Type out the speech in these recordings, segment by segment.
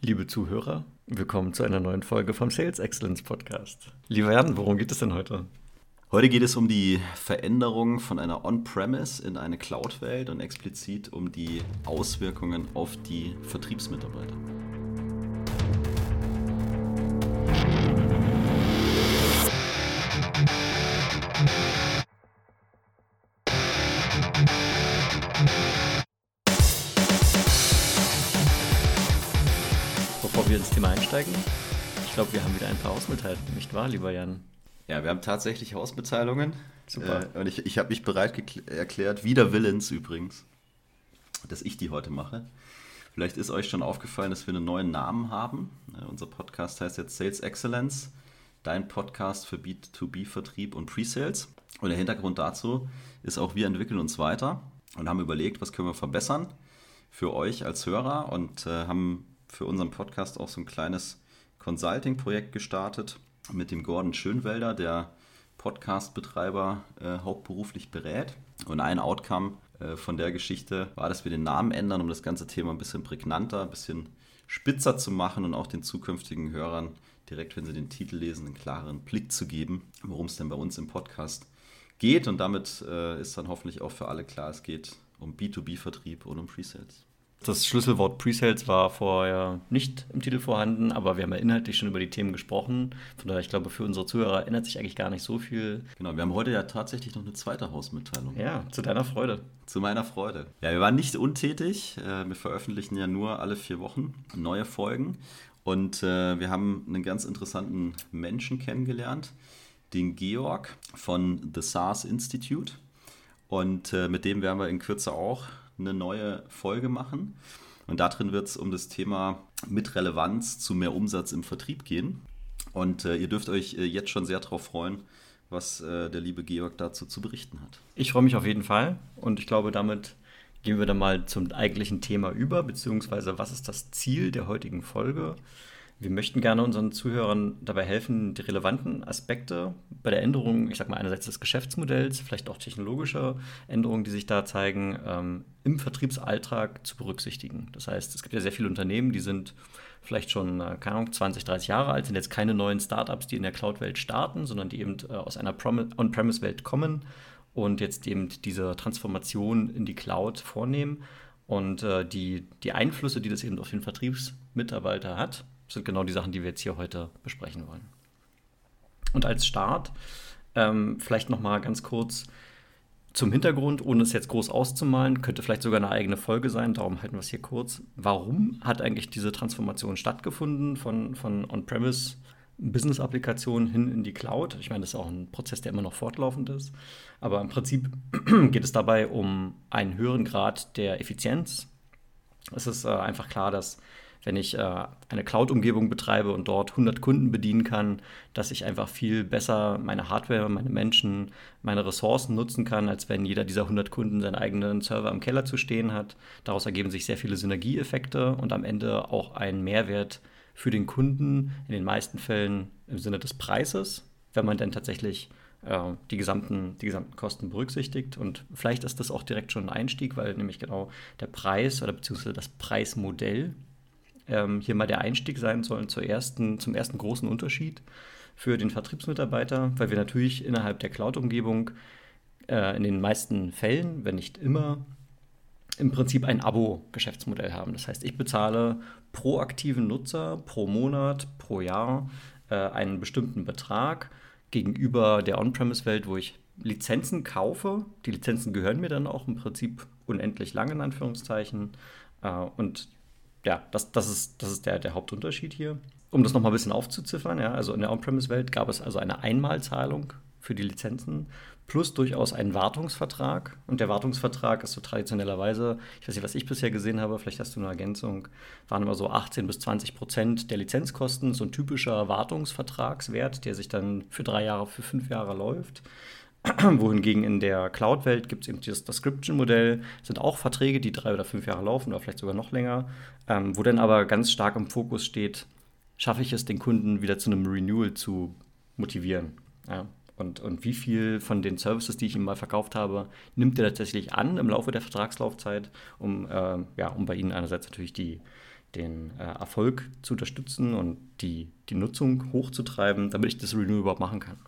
Liebe Zuhörer, willkommen zu einer neuen Folge vom Sales Excellence Podcast. Lieber Jan, worum geht es denn heute? Heute geht es um die Veränderung von einer On-Premise in eine Cloud-Welt und explizit um die Auswirkungen auf die Vertriebsmitarbeiter. Einsteigen, ich glaube, wir haben wieder ein paar Hausmitteilungen, nicht wahr, lieber Jan? Ja, wir haben tatsächlich Hausmitteilungen. Super. Äh, und ich, ich habe mich bereit erklärt, wider Willens übrigens, dass ich die heute mache. Vielleicht ist euch schon aufgefallen, dass wir einen neuen Namen haben. Äh, unser Podcast heißt jetzt Sales Excellence, dein Podcast für B2B-Vertrieb und Pre-Sales. Und der Hintergrund dazu ist auch, wir entwickeln uns weiter und haben überlegt, was können wir verbessern für euch als Hörer und äh, haben für unseren Podcast auch so ein kleines Consulting-Projekt gestartet mit dem Gordon Schönwelder, der Podcast-Betreiber äh, hauptberuflich berät. Und ein Outcome äh, von der Geschichte war, dass wir den Namen ändern, um das ganze Thema ein bisschen prägnanter, ein bisschen spitzer zu machen und auch den zukünftigen Hörern direkt, wenn sie den Titel lesen, einen klareren Blick zu geben, worum es denn bei uns im Podcast geht. Und damit äh, ist dann hoffentlich auch für alle klar, es geht um B2B-Vertrieb und um Presales. Das Schlüsselwort Presales war vorher nicht im Titel vorhanden, aber wir haben ja inhaltlich schon über die Themen gesprochen. Von daher, ich glaube, für unsere Zuhörer ändert sich eigentlich gar nicht so viel. Genau, wir haben heute ja tatsächlich noch eine zweite Hausmitteilung. Ja, zu deiner Freude. Zu meiner Freude. Ja, wir waren nicht untätig. Äh, wir veröffentlichen ja nur alle vier Wochen neue Folgen. Und äh, wir haben einen ganz interessanten Menschen kennengelernt, den Georg von The SARS Institute. Und äh, mit dem werden wir in Kürze auch eine neue Folge machen. Und darin wird es um das Thema mit Relevanz zu mehr Umsatz im Vertrieb gehen. Und äh, ihr dürft euch äh, jetzt schon sehr darauf freuen, was äh, der liebe Georg dazu zu berichten hat. Ich freue mich auf jeden Fall und ich glaube, damit gehen wir dann mal zum eigentlichen Thema über, beziehungsweise was ist das Ziel der heutigen Folge? Wir möchten gerne unseren Zuhörern dabei helfen, die relevanten Aspekte bei der Änderung, ich sage mal einerseits des Geschäftsmodells, vielleicht auch technologische Änderungen, die sich da zeigen, ähm, im Vertriebsalltag zu berücksichtigen. Das heißt, es gibt ja sehr viele Unternehmen, die sind vielleicht schon, äh, keine Ahnung, 20, 30 Jahre alt, sind jetzt keine neuen Startups, die in der Cloud-Welt starten, sondern die eben äh, aus einer On-Premise-Welt kommen und jetzt eben diese Transformation in die Cloud vornehmen. Und äh, die, die Einflüsse, die das eben auf den Vertriebsmitarbeiter hat, sind genau die Sachen, die wir jetzt hier heute besprechen wollen. Und als Start ähm, vielleicht noch mal ganz kurz zum Hintergrund, ohne es jetzt groß auszumalen, könnte vielleicht sogar eine eigene Folge sein, darum halten wir es hier kurz. Warum hat eigentlich diese Transformation stattgefunden von, von On-Premise Business-Applikationen hin in die Cloud? Ich meine, das ist auch ein Prozess, der immer noch fortlaufend ist. Aber im Prinzip geht es dabei um einen höheren Grad der Effizienz. Es ist äh, einfach klar, dass wenn ich äh, eine Cloud-Umgebung betreibe und dort 100 Kunden bedienen kann, dass ich einfach viel besser meine Hardware, meine Menschen, meine Ressourcen nutzen kann, als wenn jeder dieser 100 Kunden seinen eigenen Server im Keller zu stehen hat. Daraus ergeben sich sehr viele Synergieeffekte und am Ende auch ein Mehrwert für den Kunden, in den meisten Fällen im Sinne des Preises, wenn man denn tatsächlich äh, die, gesamten, die gesamten Kosten berücksichtigt. Und vielleicht ist das auch direkt schon ein Einstieg, weil nämlich genau der Preis oder beziehungsweise das Preismodell ähm, hier mal der Einstieg sein sollen zur ersten, zum ersten großen Unterschied für den Vertriebsmitarbeiter, weil wir natürlich innerhalb der Cloud-Umgebung äh, in den meisten Fällen, wenn nicht immer, im Prinzip ein Abo-Geschäftsmodell haben. Das heißt, ich bezahle pro aktiven Nutzer pro Monat, pro Jahr äh, einen bestimmten Betrag gegenüber der On-Premise-Welt, wo ich Lizenzen kaufe. Die Lizenzen gehören mir dann auch im Prinzip unendlich lang in Anführungszeichen. Äh, und ja, das, das ist, das ist der, der Hauptunterschied hier. Um das nochmal ein bisschen aufzuziffern, ja, also in der On-Premise-Welt gab es also eine Einmalzahlung für die Lizenzen plus durchaus einen Wartungsvertrag. Und der Wartungsvertrag ist so traditionellerweise, ich weiß nicht, was ich bisher gesehen habe, vielleicht hast du eine Ergänzung, waren immer so 18 bis 20 Prozent der Lizenzkosten, so ein typischer Wartungsvertragswert, der sich dann für drei Jahre, für fünf Jahre läuft. Wohingegen in der Cloud-Welt gibt es eben dieses Description-Modell, sind auch Verträge, die drei oder fünf Jahre laufen oder vielleicht sogar noch länger, ähm, wo dann aber ganz stark im Fokus steht, schaffe ich es, den Kunden wieder zu einem Renewal zu motivieren. Ja? Und, und wie viel von den Services, die ich ihm mal verkauft habe, nimmt er tatsächlich an im Laufe der Vertragslaufzeit, um, äh, ja, um bei Ihnen einerseits natürlich die, den äh, Erfolg zu unterstützen und die, die Nutzung hochzutreiben, damit ich das Renewal überhaupt machen kann.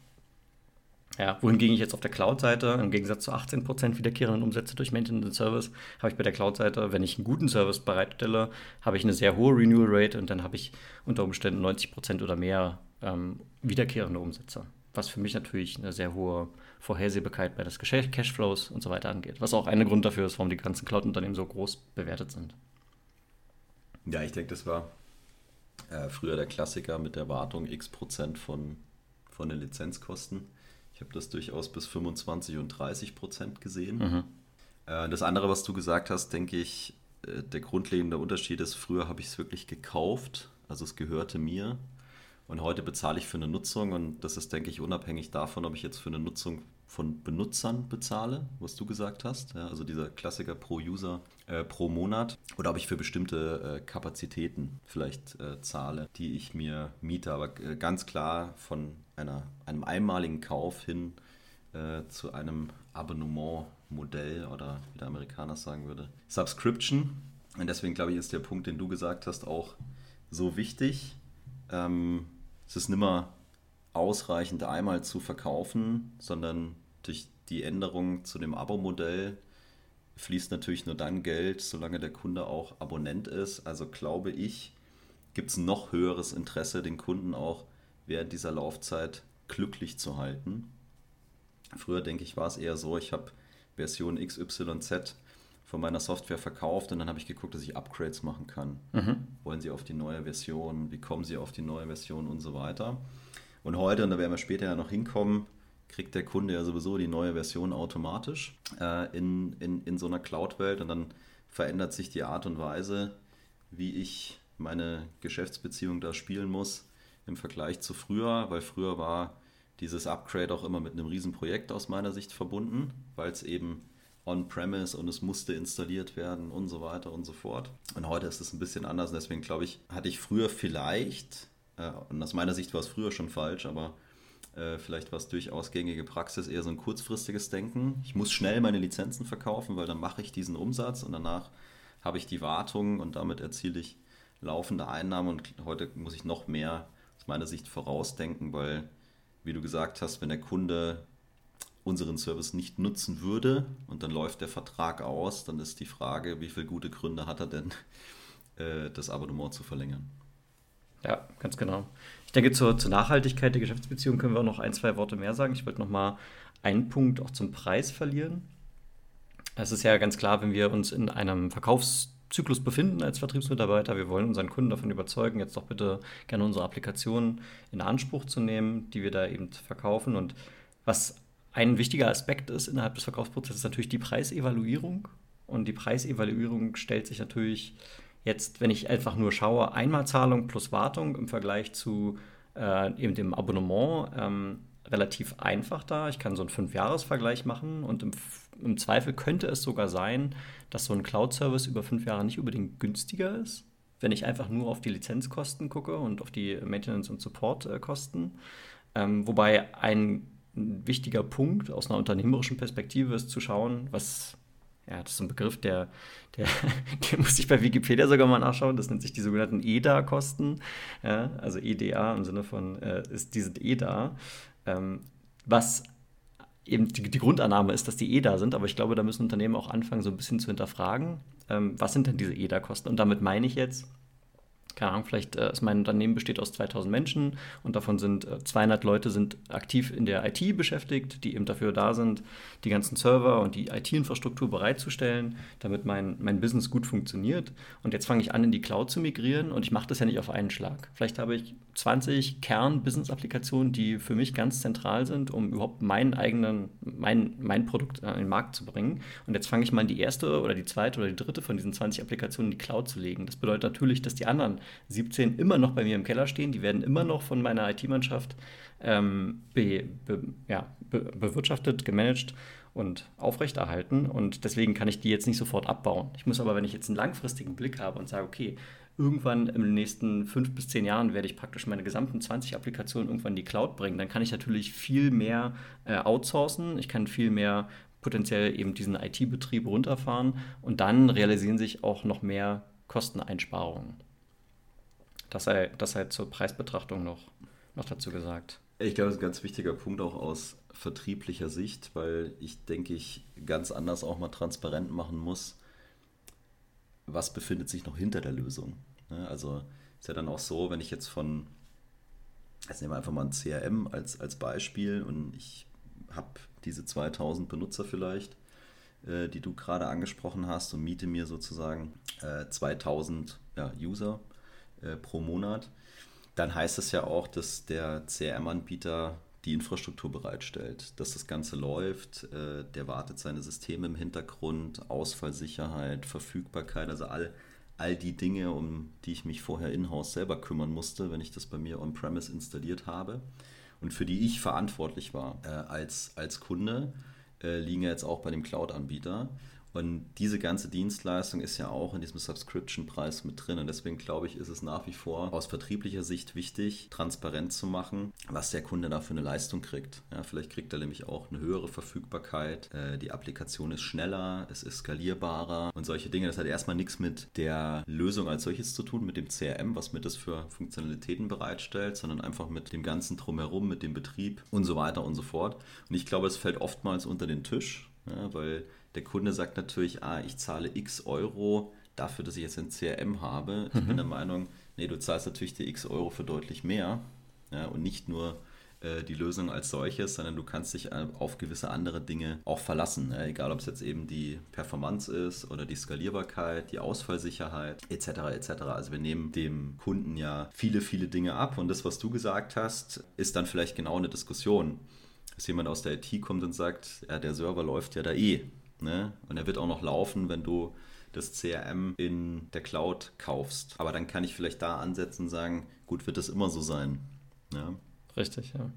Ja, wohingegen ich jetzt auf der Cloud-Seite, im Gegensatz zu 18% wiederkehrenden Umsätze durch Maintenance Service, habe ich bei der Cloud-Seite, wenn ich einen guten Service bereitstelle, habe ich eine sehr hohe Renewal-Rate und dann habe ich unter Umständen 90% oder mehr ähm, wiederkehrende Umsätze. Was für mich natürlich eine sehr hohe Vorhersehbarkeit bei des Cashflows und so weiter angeht. Was auch ein Grund dafür ist, warum die ganzen Cloud-Unternehmen so groß bewertet sind. Ja, ich denke, das war äh, früher der Klassiker mit der Wartung x Prozent von, von den Lizenzkosten. Ich habe das durchaus bis 25 und 30 Prozent gesehen. Mhm. Äh, das andere, was du gesagt hast, denke ich, äh, der grundlegende Unterschied ist, früher habe ich es wirklich gekauft, also es gehörte mir. Und heute bezahle ich für eine Nutzung und das ist, denke ich, unabhängig davon, ob ich jetzt für eine Nutzung von Benutzern bezahle, was du gesagt hast. Ja, also dieser Klassiker pro User äh, pro Monat. Oder ob ich für bestimmte äh, Kapazitäten vielleicht äh, zahle, die ich mir miete. Aber äh, ganz klar von einer, einem einmaligen Kauf hin äh, zu einem Abonnementmodell oder wie der Amerikaner sagen würde, Subscription. Und deswegen glaube ich, ist der Punkt, den du gesagt hast, auch so wichtig. Ähm, es ist nimmer ausreichend einmal zu verkaufen, sondern durch die Änderung zu dem Abo-Modell fließt natürlich nur dann Geld, solange der Kunde auch Abonnent ist. Also glaube ich, gibt es noch höheres Interesse, den Kunden auch während dieser Laufzeit glücklich zu halten. Früher, denke ich, war es eher so, ich habe Version XYZ von meiner Software verkauft und dann habe ich geguckt, dass ich Upgrades machen kann. Mhm. Wollen Sie auf die neue Version? Wie kommen Sie auf die neue Version und so weiter? Und heute, und da werden wir später ja noch hinkommen, kriegt der Kunde ja sowieso die neue Version automatisch äh, in, in, in so einer Cloud-Welt. Und dann verändert sich die Art und Weise, wie ich meine Geschäftsbeziehung da spielen muss im Vergleich zu früher, weil früher war dieses Upgrade auch immer mit einem Riesenprojekt aus meiner Sicht verbunden, weil es eben on-premise und es musste installiert werden und so weiter und so fort. Und heute ist es ein bisschen anders. Und deswegen glaube ich, hatte ich früher vielleicht, äh, und aus meiner Sicht war es früher schon falsch, aber äh, vielleicht war es durchaus gängige Praxis, eher so ein kurzfristiges Denken. Ich muss schnell meine Lizenzen verkaufen, weil dann mache ich diesen Umsatz und danach habe ich die Wartung und damit erziele ich laufende Einnahmen. Und heute muss ich noch mehr aus meiner Sicht vorausdenken, weil, wie du gesagt hast, wenn der Kunde unseren Service nicht nutzen würde und dann läuft der Vertrag aus, dann ist die Frage, wie viele gute Gründe hat er denn, äh, das Abonnement zu verlängern. Ja, ganz genau. Ich denke, zur, zur Nachhaltigkeit der Geschäftsbeziehung können wir auch noch ein, zwei Worte mehr sagen. Ich wollte noch mal einen Punkt auch zum Preis verlieren. Es ist ja ganz klar, wenn wir uns in einem Verkaufszyklus befinden als Vertriebsmitarbeiter, wir wollen unseren Kunden davon überzeugen, jetzt doch bitte gerne unsere Applikationen in Anspruch zu nehmen, die wir da eben verkaufen. Und was ein wichtiger Aspekt ist innerhalb des Verkaufsprozesses, ist natürlich die Preisevaluierung. Und die Preisevaluierung stellt sich natürlich Jetzt, wenn ich einfach nur schaue, Einmalzahlung plus Wartung im Vergleich zu äh, eben dem Abonnement ähm, relativ einfach da. Ich kann so einen Fünf-Jahres-Vergleich machen und im, im, Zweifel könnte es sogar sein, dass so ein Cloud-Service über fünf Jahre nicht unbedingt günstiger ist, wenn ich einfach nur auf die Lizenzkosten gucke und auf die Maintenance- und Support-Kosten. Ähm, wobei ein wichtiger Punkt aus einer unternehmerischen Perspektive ist zu schauen, was ja, das ist ein Begriff, der, der, der muss ich bei Wikipedia sogar mal nachschauen. Das nennt sich die sogenannten EDA-Kosten. Ja, also EDA im Sinne von, äh, ist, die sind EDA. Ähm, was eben die, die, Grundannahme ist, dass die EDA sind, aber ich glaube, da müssen Unternehmen auch anfangen, so ein bisschen zu hinterfragen, ähm, was sind denn diese EDA-Kosten? Und damit meine ich jetzt, keine Ahnung, vielleicht äh, ist mein Unternehmen besteht aus 2000 Menschen und davon sind äh, 200 Leute sind aktiv in der IT beschäftigt, die eben dafür da sind, die ganzen Server und die IT-Infrastruktur bereitzustellen, damit mein, mein Business gut funktioniert. Und jetzt fange ich an, in die Cloud zu migrieren und ich mache das ja nicht auf einen Schlag. Vielleicht habe ich 20 Kern-Business-Applikationen, die für mich ganz zentral sind, um überhaupt meinen eigenen, mein, mein Produkt an den Markt zu bringen. Und jetzt fange ich mal in die erste oder die zweite oder die dritte von diesen 20 Applikationen in die Cloud zu legen. Das bedeutet natürlich, dass die anderen 17 immer noch bei mir im Keller stehen. Die werden immer noch von meiner IT-Mannschaft ähm, be, be, ja, be, bewirtschaftet, gemanagt und aufrechterhalten. Und deswegen kann ich die jetzt nicht sofort abbauen. Ich muss aber, wenn ich jetzt einen langfristigen Blick habe und sage, okay, irgendwann in den nächsten fünf bis zehn Jahren werde ich praktisch meine gesamten 20 Applikationen irgendwann in die Cloud bringen, dann kann ich natürlich viel mehr äh, outsourcen. Ich kann viel mehr potenziell eben diesen IT-Betrieb runterfahren und dann realisieren sich auch noch mehr Kosteneinsparungen. Das sei, das sei zur Preisbetrachtung noch, noch dazu gesagt. Ich glaube, das ist ein ganz wichtiger Punkt auch aus vertrieblicher Sicht, weil ich denke, ich ganz anders auch mal transparent machen muss, was befindet sich noch hinter der Lösung. Ne? Also ist ja dann auch so, wenn ich jetzt von, jetzt nehmen wir einfach mal ein CRM als, als Beispiel und ich habe diese 2000 Benutzer vielleicht, äh, die du gerade angesprochen hast und miete mir sozusagen 2000 äh, ja, User äh, pro Monat, dann heißt das ja auch, dass der CRM-Anbieter die Infrastruktur bereitstellt, dass das Ganze läuft. Äh, der wartet seine Systeme im Hintergrund, Ausfallsicherheit, Verfügbarkeit, also all, all die Dinge, um die ich mich vorher in-house selber kümmern musste, wenn ich das bei mir on-premise installiert habe und für die ich verantwortlich war äh, als, als Kunde, äh, liegen ja jetzt auch bei dem Cloud-Anbieter. Und diese ganze Dienstleistung ist ja auch in diesem Subscription-Preis mit drin. Und deswegen glaube ich, ist es nach wie vor aus vertrieblicher Sicht wichtig, transparent zu machen, was der Kunde da für eine Leistung kriegt. Ja, vielleicht kriegt er nämlich auch eine höhere Verfügbarkeit. Äh, die Applikation ist schneller, es ist skalierbarer und solche Dinge. Das hat erstmal nichts mit der Lösung als solches zu tun, mit dem CRM, was mir das für Funktionalitäten bereitstellt, sondern einfach mit dem ganzen Drumherum, mit dem Betrieb und so weiter und so fort. Und ich glaube, es fällt oftmals unter den Tisch, ja, weil der Kunde sagt natürlich, ah, ich zahle x Euro dafür, dass ich jetzt ein CRM habe. Ich mhm. bin der Meinung, nee, du zahlst natürlich die x Euro für deutlich mehr ja, und nicht nur äh, die Lösung als solches, sondern du kannst dich auf gewisse andere Dinge auch verlassen. Ja, egal, ob es jetzt eben die Performance ist oder die Skalierbarkeit, die Ausfallsicherheit etc. etc. Also wir nehmen dem Kunden ja viele, viele Dinge ab und das, was du gesagt hast, ist dann vielleicht genau eine Diskussion dass jemand aus der IT kommt und sagt, ja, der Server läuft ja da eh. Ne? Und er wird auch noch laufen, wenn du das CRM in der Cloud kaufst. Aber dann kann ich vielleicht da ansetzen und sagen, gut, wird das immer so sein. Ja? Richtig, ja.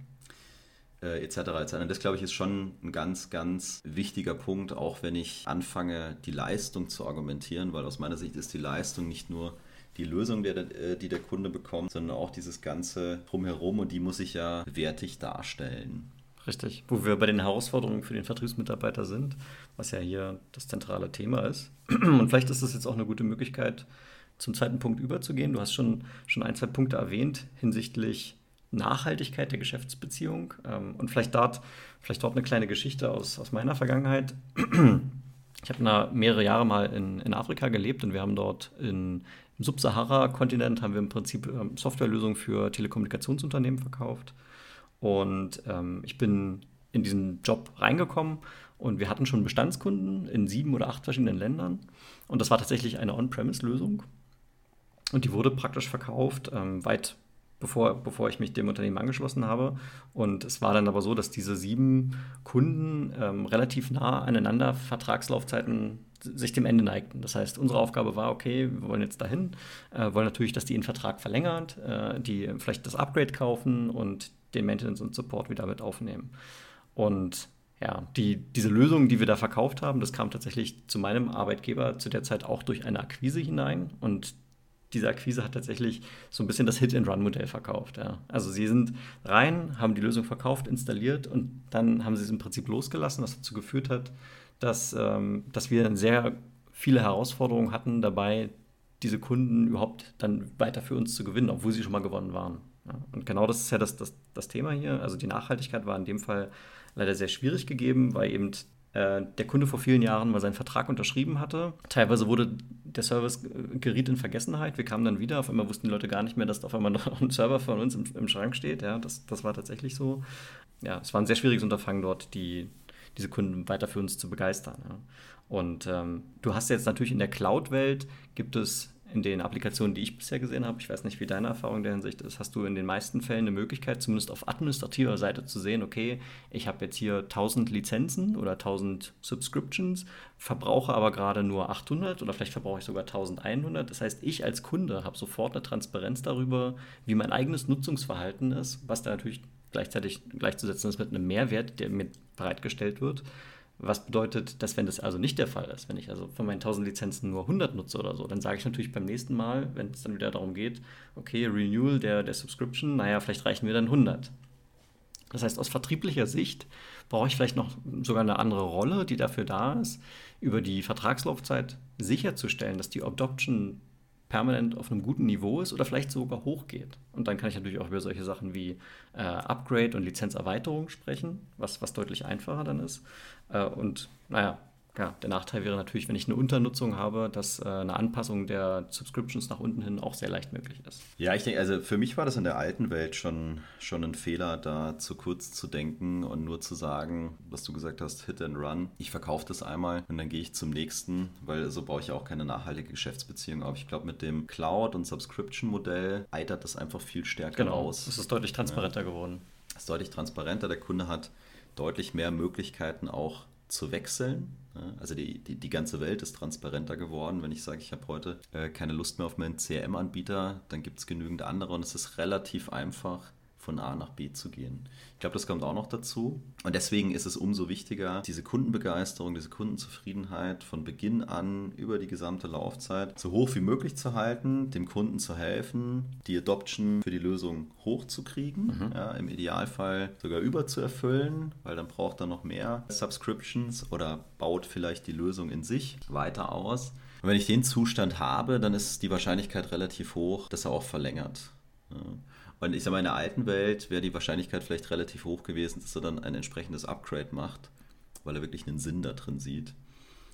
Äh, etc. etc. Und das, glaube ich, ist schon ein ganz, ganz wichtiger Punkt, auch wenn ich anfange, die Leistung zu argumentieren, weil aus meiner Sicht ist die Leistung nicht nur die Lösung, der, äh, die der Kunde bekommt, sondern auch dieses ganze Drumherum und die muss ich ja wertig darstellen. Richtig, wo wir bei den Herausforderungen für den Vertriebsmitarbeiter sind, was ja hier das zentrale Thema ist. Und vielleicht ist das jetzt auch eine gute Möglichkeit, zum zweiten Punkt überzugehen. Du hast schon, schon ein, zwei Punkte erwähnt hinsichtlich Nachhaltigkeit der Geschäftsbeziehung ähm, und vielleicht dort, vielleicht dort eine kleine Geschichte aus, aus meiner Vergangenheit. Ich habe mehrere Jahre mal in, in Afrika gelebt und wir haben dort in, im Subsahara-Kontinent haben wir im Prinzip ähm, Softwarelösungen für Telekommunikationsunternehmen verkauft. Und ähm, ich bin in diesen Job reingekommen und wir hatten schon Bestandskunden in sieben oder acht verschiedenen Ländern. Und das war tatsächlich eine On-Premise-Lösung. Und die wurde praktisch verkauft, ähm, weit bevor, bevor ich mich dem Unternehmen angeschlossen habe. Und es war dann aber so, dass diese sieben Kunden ähm, relativ nah aneinander Vertragslaufzeiten sich dem Ende neigten. Das heißt, unsere Aufgabe war, okay, wir wollen jetzt dahin, äh, wollen natürlich, dass die den Vertrag verlängern, äh, die vielleicht das Upgrade kaufen und den Maintenance und Support wieder mit aufnehmen. Und ja, die, diese Lösung, die wir da verkauft haben, das kam tatsächlich zu meinem Arbeitgeber zu der Zeit auch durch eine Akquise hinein. Und diese Akquise hat tatsächlich so ein bisschen das Hit-and-Run-Modell verkauft. Ja. Also sie sind rein, haben die Lösung verkauft, installiert und dann haben sie es im Prinzip losgelassen, was dazu geführt hat, dass, ähm, dass wir sehr viele Herausforderungen hatten dabei, diese Kunden überhaupt dann weiter für uns zu gewinnen, obwohl sie schon mal gewonnen waren. Und genau das ist ja das, das, das Thema hier. Also die Nachhaltigkeit war in dem Fall leider sehr schwierig gegeben, weil eben äh, der Kunde vor vielen Jahren mal seinen Vertrag unterschrieben hatte. Teilweise wurde der Service äh, geriet in Vergessenheit. Wir kamen dann wieder, auf einmal wussten die Leute gar nicht mehr, dass auf einmal noch ein Server von uns im, im Schrank steht. Ja, das, das war tatsächlich so. Ja, es war ein sehr schwieriges Unterfangen dort, die, diese Kunden weiter für uns zu begeistern. Ja. Und ähm, du hast jetzt natürlich in der Cloud-Welt gibt es in den Applikationen, die ich bisher gesehen habe, ich weiß nicht, wie deine Erfahrung in der Hinsicht ist, hast du in den meisten Fällen eine Möglichkeit, zumindest auf administrativer Seite zu sehen, okay, ich habe jetzt hier 1000 Lizenzen oder 1000 Subscriptions, verbrauche aber gerade nur 800 oder vielleicht verbrauche ich sogar 1100. Das heißt, ich als Kunde habe sofort eine Transparenz darüber, wie mein eigenes Nutzungsverhalten ist, was da natürlich gleichzeitig gleichzusetzen ist mit einem Mehrwert, der mir bereitgestellt wird. Was bedeutet, dass wenn das also nicht der Fall ist, wenn ich also von meinen 1000 Lizenzen nur 100 nutze oder so, dann sage ich natürlich beim nächsten Mal, wenn es dann wieder darum geht, okay, Renewal der, der Subscription, naja, vielleicht reichen mir dann 100. Das heißt, aus vertrieblicher Sicht brauche ich vielleicht noch sogar eine andere Rolle, die dafür da ist, über die Vertragslaufzeit sicherzustellen, dass die Adoption permanent auf einem guten Niveau ist oder vielleicht sogar hochgeht. Und dann kann ich natürlich auch über solche Sachen wie äh, Upgrade und Lizenzerweiterung sprechen, was, was deutlich einfacher dann ist. Äh, und naja, ja, der Nachteil wäre natürlich, wenn ich eine Unternutzung habe, dass äh, eine Anpassung der Subscriptions nach unten hin auch sehr leicht möglich ist. Ja, ich denke, also für mich war das in der alten Welt schon, schon ein Fehler, da zu kurz zu denken und nur zu sagen, was du gesagt hast, Hit and Run. Ich verkaufe das einmal und dann gehe ich zum nächsten, weil so baue ich auch keine nachhaltige Geschäftsbeziehung auf. Ich glaube, mit dem Cloud- und Subscription-Modell eitert das einfach viel stärker genau, aus. Es ist deutlich transparenter ja. geworden. Es ist deutlich transparenter. Der Kunde hat deutlich mehr Möglichkeiten auch zu wechseln. Also die, die, die ganze Welt ist transparenter geworden. Wenn ich sage, ich habe heute äh, keine Lust mehr auf meinen CRM-Anbieter, dann gibt es genügend andere und es ist relativ einfach, von A nach B zu gehen. Ich glaube, das kommt auch noch dazu. Und deswegen ist es umso wichtiger, diese Kundenbegeisterung, diese Kundenzufriedenheit von Beginn an über die gesamte Laufzeit so hoch wie möglich zu halten, dem Kunden zu helfen, die Adoption für die Lösung hochzukriegen, mhm. ja, im Idealfall sogar überzuerfüllen, weil dann braucht er noch mehr Subscriptions oder baut vielleicht die Lösung in sich weiter aus. Und wenn ich den Zustand habe, dann ist die Wahrscheinlichkeit relativ hoch, dass er auch verlängert. Ja. Und ich sage mal, in der alten Welt wäre die Wahrscheinlichkeit vielleicht relativ hoch gewesen, dass er dann ein entsprechendes Upgrade macht, weil er wirklich einen Sinn da drin sieht.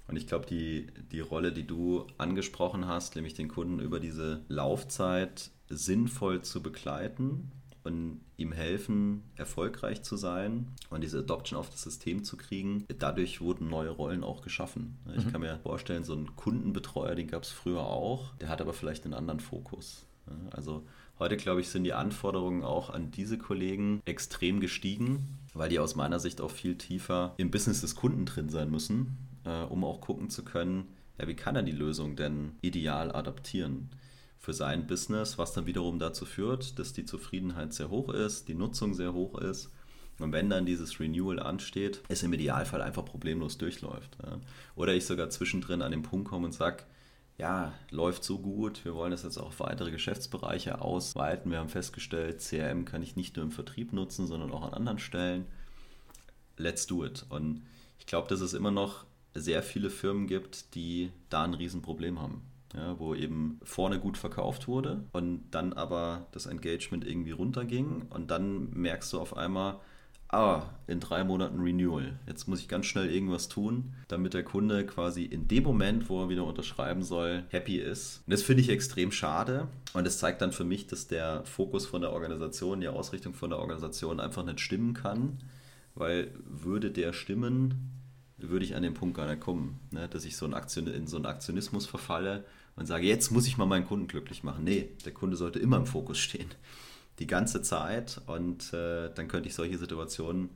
Und ich glaube, die, die Rolle, die du angesprochen hast, nämlich den Kunden über diese Laufzeit sinnvoll zu begleiten und ihm helfen, erfolgreich zu sein und diese Adoption auf das System zu kriegen. Dadurch wurden neue Rollen auch geschaffen. Ich mhm. kann mir vorstellen, so einen Kundenbetreuer, den gab es früher auch, der hat aber vielleicht einen anderen Fokus. Also Heute, glaube ich, sind die Anforderungen auch an diese Kollegen extrem gestiegen, weil die aus meiner Sicht auch viel tiefer im Business des Kunden drin sein müssen, äh, um auch gucken zu können, ja, wie kann er die Lösung denn ideal adaptieren für sein Business, was dann wiederum dazu führt, dass die Zufriedenheit sehr hoch ist, die Nutzung sehr hoch ist. Und wenn dann dieses Renewal ansteht, es im Idealfall einfach problemlos durchläuft. Ja. Oder ich sogar zwischendrin an den Punkt komme und sage, ja, läuft so gut. Wir wollen das jetzt auch auf weitere Geschäftsbereiche ausweiten. Wir haben festgestellt, CRM kann ich nicht nur im Vertrieb nutzen, sondern auch an anderen Stellen. Let's do it. Und ich glaube, dass es immer noch sehr viele Firmen gibt, die da ein Riesenproblem haben. Ja, wo eben vorne gut verkauft wurde und dann aber das Engagement irgendwie runterging und dann merkst du auf einmal, ah, in drei Monaten Renewal. Jetzt muss ich ganz schnell irgendwas tun, damit der Kunde quasi in dem Moment, wo er wieder unterschreiben soll, happy ist. Und das finde ich extrem schade. Und das zeigt dann für mich, dass der Fokus von der Organisation, die Ausrichtung von der Organisation einfach nicht stimmen kann. Weil würde der stimmen, würde ich an den Punkt gar nicht kommen, ne? dass ich so in, so einen Aktionismus verfalle und sage, jetzt muss ich mal meinen Kunden glücklich machen. Nee, der Kunde sollte immer im Fokus stehen die ganze Zeit und äh, dann könnte ich solche Situationen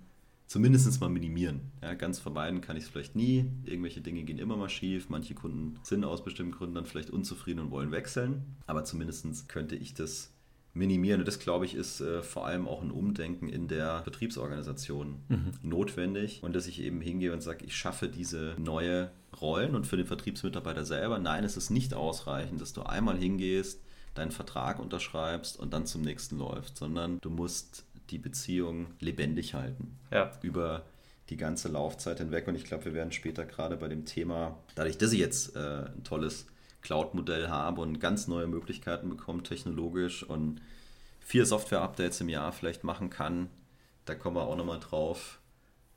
zumindest mal minimieren. Ja, ganz vermeiden kann ich es vielleicht nie. Irgendwelche Dinge gehen immer mal schief. Manche Kunden sind aus bestimmten Gründen dann vielleicht unzufrieden und wollen wechseln. Aber zumindest könnte ich das minimieren. Und das, glaube ich, ist äh, vor allem auch ein Umdenken in der Betriebsorganisation mhm. notwendig. Und dass ich eben hingehe und sage, ich schaffe diese neue Rollen und für den Vertriebsmitarbeiter selber. Nein, es ist nicht ausreichend, dass du einmal hingehst, deinen Vertrag unterschreibst und dann zum nächsten läufst, sondern du musst die Beziehung lebendig halten. Ja. Über die ganze Laufzeit hinweg. Und ich glaube, wir werden später gerade bei dem Thema, dadurch, dass ich jetzt äh, ein tolles Cloud-Modell habe und ganz neue Möglichkeiten bekomme, technologisch und vier Software-Updates im Jahr vielleicht machen kann, da kommen wir auch nochmal drauf,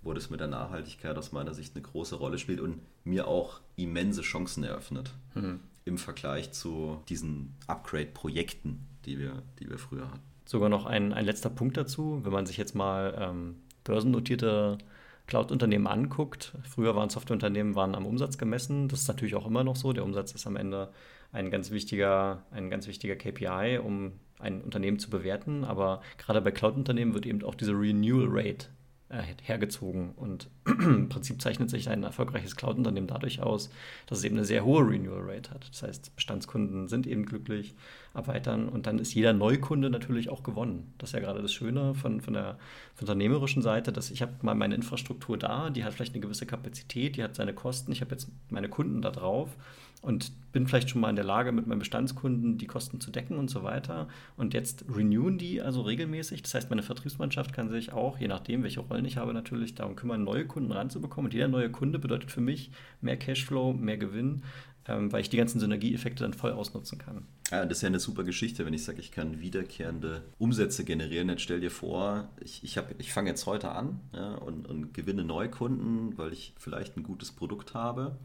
wo das mit der Nachhaltigkeit aus meiner Sicht eine große Rolle spielt und mir auch immense Chancen eröffnet. Mhm im Vergleich zu diesen Upgrade-Projekten, die wir, die wir früher hatten. Sogar noch ein, ein letzter Punkt dazu, wenn man sich jetzt mal ähm, börsennotierte Cloud-Unternehmen anguckt. Früher waren Softwareunternehmen waren am Umsatz gemessen. Das ist natürlich auch immer noch so. Der Umsatz ist am Ende ein ganz wichtiger, ein ganz wichtiger KPI, um ein Unternehmen zu bewerten. Aber gerade bei Cloud-Unternehmen wird eben auch diese Renewal Rate hergezogen. Und im Prinzip zeichnet sich ein erfolgreiches Cloud-Unternehmen dadurch aus, dass es eben eine sehr hohe Renewal Rate hat. Das heißt, Bestandskunden sind eben glücklich, erweitern und dann ist jeder Neukunde natürlich auch gewonnen. Das ist ja gerade das Schöne von, von der von unternehmerischen Seite, dass ich habe mal meine Infrastruktur da, die hat vielleicht eine gewisse Kapazität, die hat seine Kosten, ich habe jetzt meine Kunden da drauf und bin vielleicht schon mal in der Lage, mit meinen Bestandskunden die Kosten zu decken und so weiter. Und jetzt renewen die also regelmäßig. Das heißt, meine Vertriebsmannschaft kann sich auch, je nachdem, welche Rollen ich habe, natürlich darum kümmern, neue Kunden ranzubekommen. Und jeder neue Kunde bedeutet für mich mehr Cashflow, mehr Gewinn ähm, weil ich die ganzen Synergieeffekte dann voll ausnutzen kann. Ja, das ist ja eine super Geschichte, wenn ich sage, ich kann wiederkehrende Umsätze generieren. Jetzt stell dir vor, ich, ich, ich fange jetzt heute an ja, und, und gewinne Neukunden, weil ich vielleicht ein gutes Produkt habe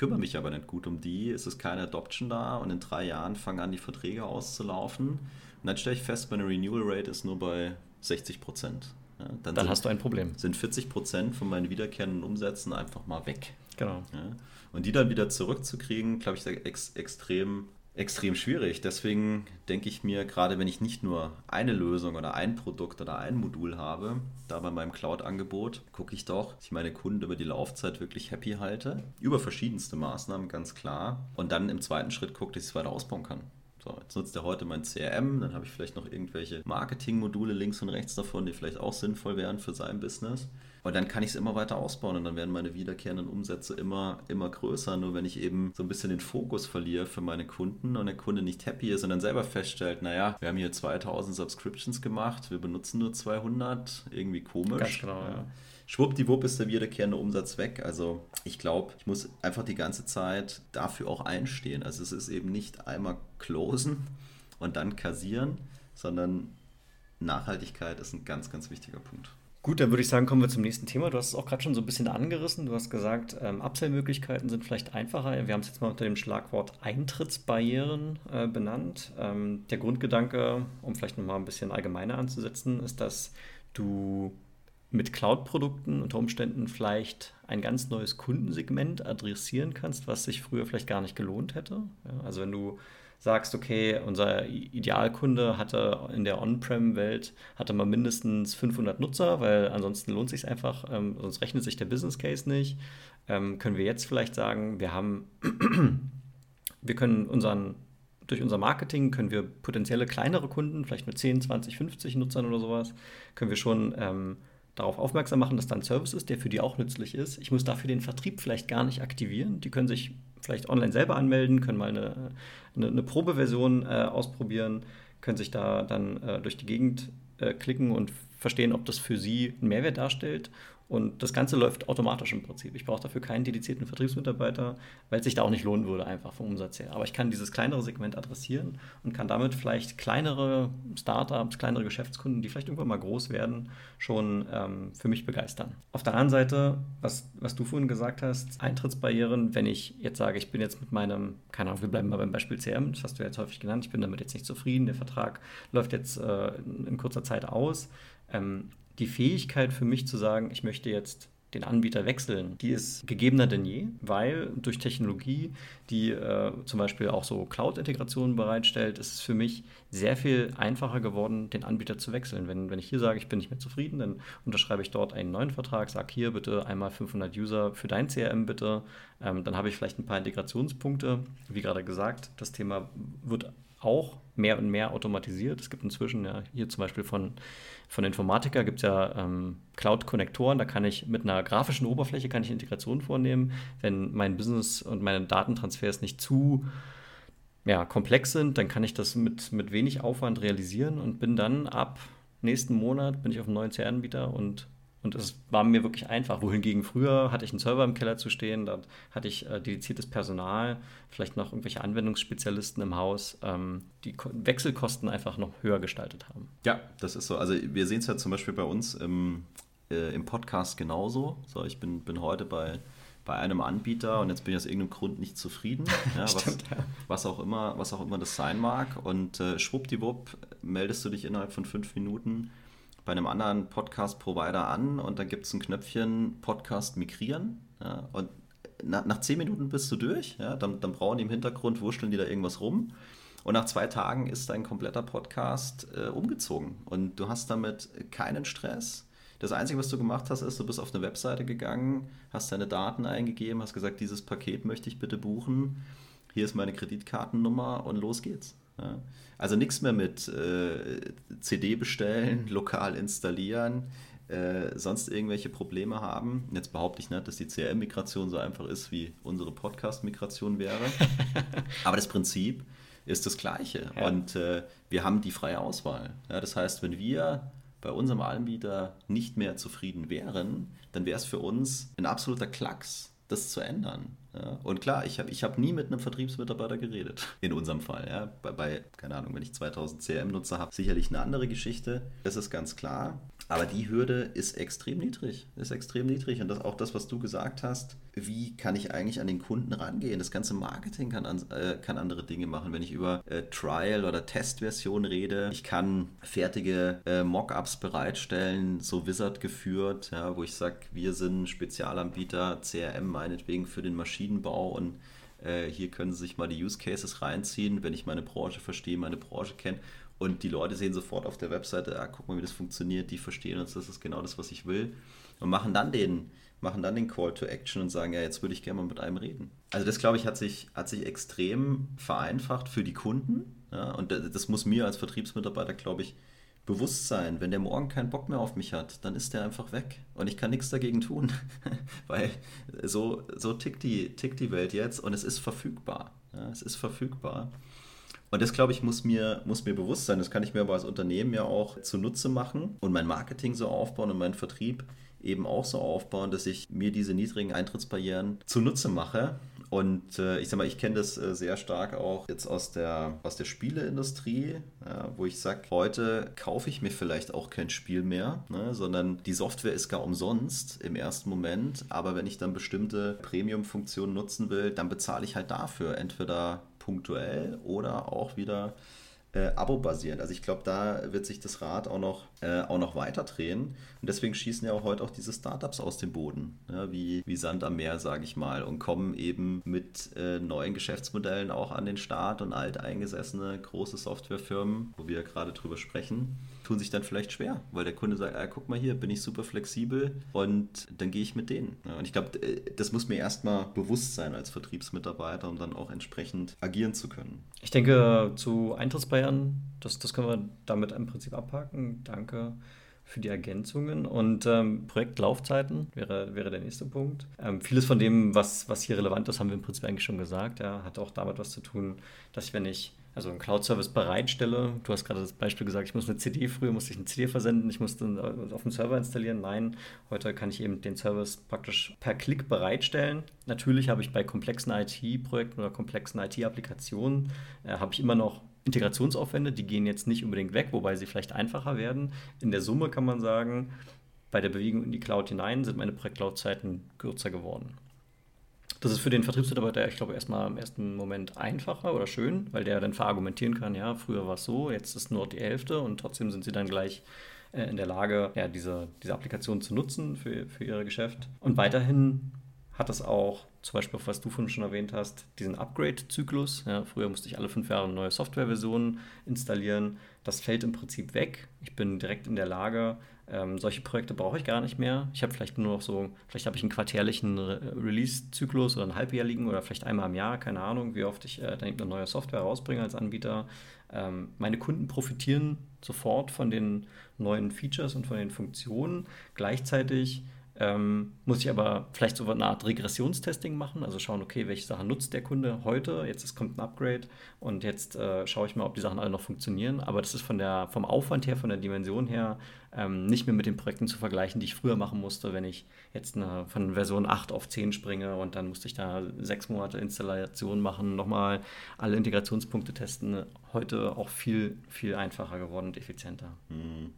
kümmere mich aber nicht gut um die, es ist keine Adoption da und in drei Jahren fangen an, die Verträge auszulaufen. Und dann stelle ich fest, meine Renewal Rate ist nur bei 60 Prozent. Ja, dann, dann sind, hast du ein Problem. Sind 40 Prozent von meinen wiederkehrenden Umsätzen einfach mal weg. Genau. Ja, und die dann wieder zurückzukriegen, glaube ich, ex extrem extrem schwierig. Deswegen denke ich mir, gerade wenn ich nicht nur eine Lösung oder ein Produkt oder ein Modul habe, da bei meinem Cloud-Angebot, gucke ich doch, dass ich meine Kunden über die Laufzeit wirklich happy halte. Über verschiedenste Maßnahmen, ganz klar. Und dann im zweiten Schritt gucke, dass ich es weiter ausbauen kann. So, jetzt nutzt er heute mein CRM, dann habe ich vielleicht noch irgendwelche Marketing-Module links und rechts davon, die vielleicht auch sinnvoll wären für sein Business. Und dann kann ich es immer weiter ausbauen und dann werden meine wiederkehrenden Umsätze immer, immer größer. Nur wenn ich eben so ein bisschen den Fokus verliere für meine Kunden und der Kunde nicht happy ist und dann selber feststellt, naja, wir haben hier 2000 Subscriptions gemacht, wir benutzen nur 200, irgendwie komisch. Ganz genau, ja. Schwuppdiwupp ist der wiederkehrende Umsatz weg. Also ich glaube, ich muss einfach die ganze Zeit dafür auch einstehen. Also es ist eben nicht einmal closen und dann kassieren, sondern Nachhaltigkeit ist ein ganz, ganz wichtiger Punkt. Gut, dann würde ich sagen, kommen wir zum nächsten Thema. Du hast es auch gerade schon so ein bisschen angerissen. Du hast gesagt, ähm, Upsell-Möglichkeiten sind vielleicht einfacher. Wir haben es jetzt mal unter dem Schlagwort Eintrittsbarrieren äh, benannt. Ähm, der Grundgedanke, um vielleicht nochmal ein bisschen allgemeiner anzusetzen, ist, dass du mit Cloud-Produkten unter Umständen vielleicht ein ganz neues Kundensegment adressieren kannst, was sich früher vielleicht gar nicht gelohnt hätte. Ja, also wenn du sagst, okay, unser Idealkunde hatte in der On-Prem-Welt hatte mal mindestens 500 Nutzer, weil ansonsten lohnt sich einfach, ähm, sonst rechnet sich der Business Case nicht, ähm, können wir jetzt vielleicht sagen, wir haben, wir können unseren durch unser Marketing können wir potenzielle kleinere Kunden, vielleicht mit 10, 20, 50 Nutzern oder sowas, können wir schon ähm, darauf aufmerksam machen, dass da ein Service ist, der für die auch nützlich ist. Ich muss dafür den Vertrieb vielleicht gar nicht aktivieren. Die können sich vielleicht online selber anmelden, können mal eine, eine, eine Probeversion äh, ausprobieren, können sich da dann äh, durch die Gegend äh, klicken und verstehen, ob das für sie einen Mehrwert darstellt und das Ganze läuft automatisch im Prinzip. Ich brauche dafür keinen dedizierten Vertriebsmitarbeiter, weil es sich da auch nicht lohnen würde, einfach vom Umsatz her. Aber ich kann dieses kleinere Segment adressieren und kann damit vielleicht kleinere Startups, kleinere Geschäftskunden, die vielleicht irgendwann mal groß werden, schon ähm, für mich begeistern. Auf der anderen Seite, was, was du vorhin gesagt hast, Eintrittsbarrieren, wenn ich jetzt sage, ich bin jetzt mit meinem, keine Ahnung, wir bleiben mal beim Beispiel CM, das hast du jetzt häufig genannt, ich bin damit jetzt nicht zufrieden, der Vertrag läuft jetzt äh, in, in kurzer Zeit aus. Ähm, die Fähigkeit für mich zu sagen, ich möchte jetzt den Anbieter wechseln, die ist gegebener denn je, weil durch Technologie, die äh, zum Beispiel auch so Cloud-Integrationen bereitstellt, ist es für mich sehr viel einfacher geworden, den Anbieter zu wechseln. Wenn, wenn ich hier sage, ich bin nicht mehr zufrieden, dann unterschreibe ich dort einen neuen Vertrag, sage hier bitte einmal 500 User für dein CRM bitte, ähm, dann habe ich vielleicht ein paar Integrationspunkte. Wie gerade gesagt, das Thema wird auch mehr und mehr automatisiert. Es gibt inzwischen ja hier zum Beispiel von, von Informatiker gibt es ja ähm, Cloud-Konnektoren, da kann ich mit einer grafischen Oberfläche kann ich Integration vornehmen, wenn mein Business und meine Datentransfers nicht zu ja, komplex sind, dann kann ich das mit, mit wenig Aufwand realisieren und bin dann ab nächsten Monat bin ich auf einem neuen CR-Anbieter und und es war mir wirklich einfach. Wohingegen früher hatte ich einen Server im Keller zu stehen, da hatte ich äh, dediziertes Personal, vielleicht noch irgendwelche Anwendungsspezialisten im Haus, ähm, die Ko Wechselkosten einfach noch höher gestaltet haben. Ja, das ist so. Also wir sehen es ja zum Beispiel bei uns im, äh, im Podcast genauso. So, ich bin, bin heute bei, bei einem Anbieter und jetzt bin ich aus irgendeinem Grund nicht zufrieden, ja, Stimmt, was, ja. was, auch immer, was auch immer das sein mag. Und äh, schwuppdiwupp meldest du dich innerhalb von fünf Minuten bei einem anderen Podcast-Provider an und dann gibt es ein Knöpfchen Podcast migrieren. Ja, und nach, nach zehn Minuten bist du durch, ja, dann, dann brauchen die im Hintergrund, wurschteln die da irgendwas rum. Und nach zwei Tagen ist dein kompletter Podcast äh, umgezogen und du hast damit keinen Stress. Das Einzige, was du gemacht hast, ist, du bist auf eine Webseite gegangen, hast deine Daten eingegeben, hast gesagt, dieses Paket möchte ich bitte buchen, hier ist meine Kreditkartennummer und los geht's. Ja. Also nichts mehr mit äh, CD bestellen, lokal installieren, äh, sonst irgendwelche Probleme haben. Jetzt behaupte ich nicht, dass die CRM-Migration so einfach ist, wie unsere Podcast-Migration wäre. Aber das Prinzip ist das gleiche. Ja. Und äh, wir haben die freie Auswahl. Ja, das heißt, wenn wir bei unserem Anbieter nicht mehr zufrieden wären, dann wäre es für uns ein absoluter Klacks, das zu ändern. Ja? Und klar, ich habe ich hab nie mit einem Vertriebsmitarbeiter geredet, in unserem Fall. Ja? Bei, bei keine Ahnung, wenn ich 2000 CRM-Nutzer habe, sicherlich eine andere Geschichte, das ist ganz klar. Aber die Hürde ist extrem niedrig, ist extrem niedrig. Und das auch das, was du gesagt hast, wie kann ich eigentlich an den Kunden rangehen? Das ganze Marketing kann, an, äh, kann andere Dinge machen. Wenn ich über äh, Trial- oder Testversion rede, ich kann fertige äh, Mockups bereitstellen, so Wizard geführt, ja, wo ich sage, wir sind Spezialanbieter, CRM meinetwegen für den Maschinenbau und äh, hier können Sie sich mal die Use Cases reinziehen, wenn ich meine Branche verstehe, meine Branche kenne und die Leute sehen sofort auf der Webseite, ah, guck mal, wie das funktioniert, die verstehen uns, das ist genau das, was ich will. Und machen dann den, machen dann den Call to Action und sagen, ja, jetzt würde ich gerne mal mit einem reden. Also das, glaube ich, hat sich, hat sich extrem vereinfacht für die Kunden. Ja, und das muss mir als Vertriebsmitarbeiter, glaube ich, bewusst sein. Wenn der morgen keinen Bock mehr auf mich hat, dann ist der einfach weg. Und ich kann nichts dagegen tun. Weil so, so tickt, die, tickt die Welt jetzt und es ist verfügbar. Ja, es ist verfügbar. Und das, glaube ich, muss mir, muss mir bewusst sein. Das kann ich mir aber als Unternehmen ja auch zunutze machen und mein Marketing so aufbauen und meinen Vertrieb eben auch so aufbauen, dass ich mir diese niedrigen Eintrittsbarrieren zunutze mache. Und äh, ich sag mal, ich kenne das äh, sehr stark auch jetzt aus der, aus der Spieleindustrie, ja, wo ich sage, heute kaufe ich mir vielleicht auch kein Spiel mehr, ne, sondern die Software ist gar umsonst im ersten Moment. Aber wenn ich dann bestimmte Premium-Funktionen nutzen will, dann bezahle ich halt dafür. Entweder punktuell oder auch wieder äh, Abo-basierend. Also ich glaube, da wird sich das Rad auch noch, äh, auch noch weiter drehen. Und deswegen schießen ja auch heute auch diese Startups aus dem Boden, ja, wie, wie Sand am Meer, sage ich mal, und kommen eben mit äh, neuen Geschäftsmodellen auch an den Start und alteingesessene große Softwarefirmen, wo wir gerade drüber sprechen, tun sich dann vielleicht schwer, weil der Kunde sagt, ah, guck mal hier, bin ich super flexibel und dann gehe ich mit denen. Und ich glaube, äh, das muss mir erstmal bewusst sein als Vertriebsmitarbeiter, um dann auch entsprechend agieren zu können. Ich denke, zu Eintrittsbayern, das, das können wir damit im Prinzip abhaken. Danke für die Ergänzungen. Und ähm, Projektlaufzeiten wäre, wäre der nächste Punkt. Ähm, vieles von dem, was, was hier relevant ist, haben wir im Prinzip eigentlich schon gesagt. Ja, hat auch damit was zu tun, dass ich, wenn ich also einen Cloud-Service bereitstelle. Du hast gerade das Beispiel gesagt, ich muss eine CD, früher musste ich eine CD versenden, ich musste äh, auf dem Server installieren. Nein, heute kann ich eben den Service praktisch per Klick bereitstellen. Natürlich habe ich bei komplexen IT-Projekten oder komplexen IT-Applikationen, äh, habe ich immer noch Integrationsaufwände, die gehen jetzt nicht unbedingt weg, wobei sie vielleicht einfacher werden. In der Summe kann man sagen, bei der Bewegung in die Cloud hinein sind meine Projektlaufzeiten kürzer geworden. Das ist für den Vertriebsmitarbeiter, ich glaube, erstmal im ersten Moment einfacher oder schön, weil der dann verargumentieren kann, ja, früher war es so, jetzt ist nur die Hälfte und trotzdem sind sie dann gleich äh, in der Lage, ja, diese, diese Applikation zu nutzen für, für ihr Geschäft. Und weiterhin hat das auch, zum Beispiel, was du vorhin schon erwähnt hast, diesen Upgrade-Zyklus. Ja, früher musste ich alle fünf Jahre eine neue Softwareversion installieren. Das fällt im Prinzip weg. Ich bin direkt in der Lage, ähm, solche Projekte brauche ich gar nicht mehr. Ich habe vielleicht nur noch so, vielleicht habe ich einen quartärlichen Re Release-Zyklus oder einen halbjährlichen oder vielleicht einmal im Jahr, keine Ahnung, wie oft ich äh, dann eine neue Software rausbringe als Anbieter. Ähm, meine Kunden profitieren sofort von den neuen Features und von den Funktionen. Gleichzeitig ähm, muss ich aber vielleicht so eine Art Regressionstesting machen, also schauen, okay, welche Sachen nutzt der Kunde heute, jetzt ist, kommt ein Upgrade und jetzt äh, schaue ich mal, ob die Sachen alle noch funktionieren. Aber das ist von der, vom Aufwand her, von der Dimension her ähm, nicht mehr mit den Projekten zu vergleichen, die ich früher machen musste, wenn ich jetzt eine, von Version 8 auf 10 springe und dann musste ich da sechs Monate Installation machen, nochmal alle Integrationspunkte testen. Heute auch viel, viel einfacher geworden und effizienter. Mhm.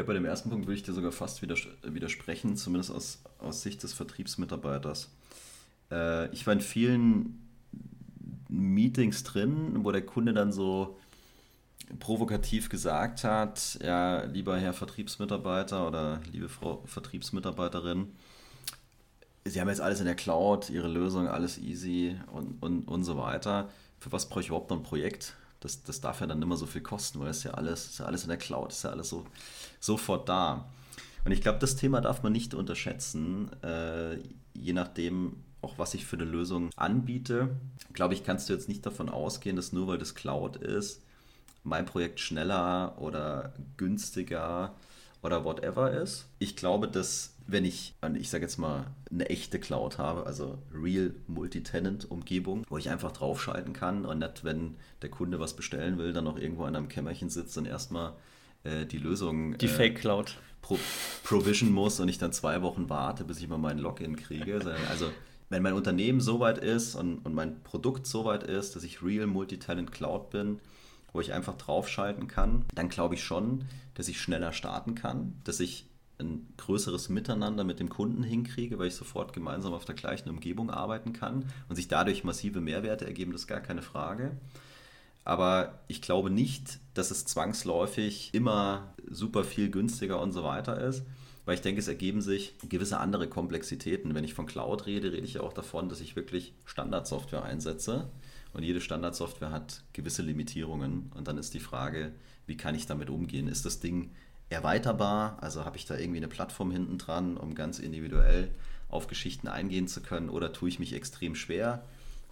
Glaube, bei dem ersten Punkt würde ich dir sogar fast widersprechen, zumindest aus, aus Sicht des Vertriebsmitarbeiters. Äh, ich war in vielen Meetings drin, wo der Kunde dann so provokativ gesagt hat, ja, lieber Herr Vertriebsmitarbeiter oder liebe Frau Vertriebsmitarbeiterin, Sie haben jetzt alles in der Cloud, Ihre Lösung, alles easy und, und, und so weiter. Für was brauche ich überhaupt noch ein Projekt? Das, das darf ja dann immer so viel kosten, weil es ja alles, ist ja alles in der Cloud, ist ja alles so sofort da. Und ich glaube, das Thema darf man nicht unterschätzen, äh, je nachdem, auch was ich für eine Lösung anbiete. Glaube ich, kannst du jetzt nicht davon ausgehen, dass nur weil das Cloud ist, mein Projekt schneller oder günstiger oder whatever ist. Ich glaube, dass wenn ich, ich sage jetzt mal, eine echte Cloud habe, also Real Multi-Tenant-Umgebung, wo ich einfach draufschalten kann und nicht, wenn der Kunde was bestellen will, dann noch irgendwo in einem Kämmerchen sitzt und erstmal äh, die Lösung. Die äh, Fake Cloud. Pro Provision muss und ich dann zwei Wochen warte, bis ich mal meinen Login kriege. Also wenn mein Unternehmen so weit ist und, und mein Produkt so weit ist, dass ich Real Multi-Talent Cloud bin, wo ich einfach draufschalten kann, dann glaube ich schon, dass ich schneller starten kann, dass ich ein größeres Miteinander mit dem Kunden hinkriege, weil ich sofort gemeinsam auf der gleichen Umgebung arbeiten kann und sich dadurch massive Mehrwerte ergeben, das ist gar keine Frage. Aber ich glaube nicht, dass es zwangsläufig immer super viel günstiger und so weiter ist, weil ich denke, es ergeben sich gewisse andere Komplexitäten. Wenn ich von Cloud rede, rede ich ja auch davon, dass ich wirklich Standardsoftware einsetze. Und jede Standardsoftware hat gewisse Limitierungen. Und dann ist die Frage, wie kann ich damit umgehen? Ist das Ding erweiterbar? Also habe ich da irgendwie eine Plattform hinten dran, um ganz individuell auf Geschichten eingehen zu können? Oder tue ich mich extrem schwer,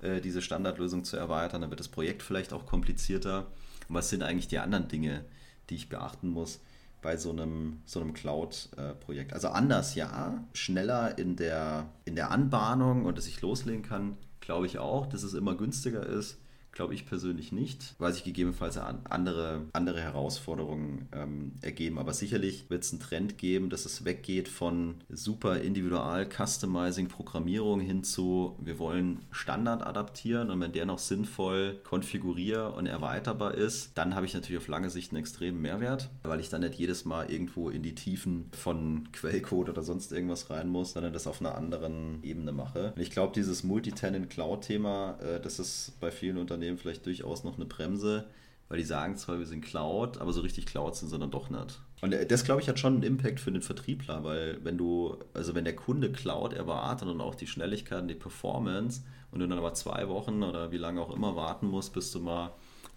äh, diese Standardlösung zu erweitern? Dann wird das Projekt vielleicht auch komplizierter. Und was sind eigentlich die anderen Dinge, die ich beachten muss? Bei so einem, so einem Cloud-Projekt. Also anders ja, schneller in der, in der Anbahnung und dass ich loslegen kann, glaube ich auch, dass es immer günstiger ist. Glaube ich persönlich nicht, weil sich gegebenenfalls andere, andere Herausforderungen ähm, ergeben. Aber sicherlich wird es einen Trend geben, dass es weggeht von super individual Customizing, Programmierung hin zu, wir wollen Standard adaptieren und wenn der noch sinnvoll konfigurier- und erweiterbar ist, dann habe ich natürlich auf lange Sicht einen extremen Mehrwert, weil ich dann nicht jedes Mal irgendwo in die Tiefen von Quellcode oder sonst irgendwas rein muss, sondern das auf einer anderen Ebene mache. Und ich glaube, dieses Multi-Tenant-Cloud-Thema, äh, das ist bei vielen Unternehmen Unternehmen vielleicht durchaus noch eine Bremse, weil die sagen zwar, wir sind Cloud, aber so richtig Cloud sind sie dann doch nicht. Und äh, das, glaube ich, hat schon einen Impact für den Vertriebler, weil wenn du, also wenn der Kunde Cloud erwartet und auch die Schnelligkeit und die Performance und du dann aber zwei Wochen oder wie lange auch immer warten musst, bis du mal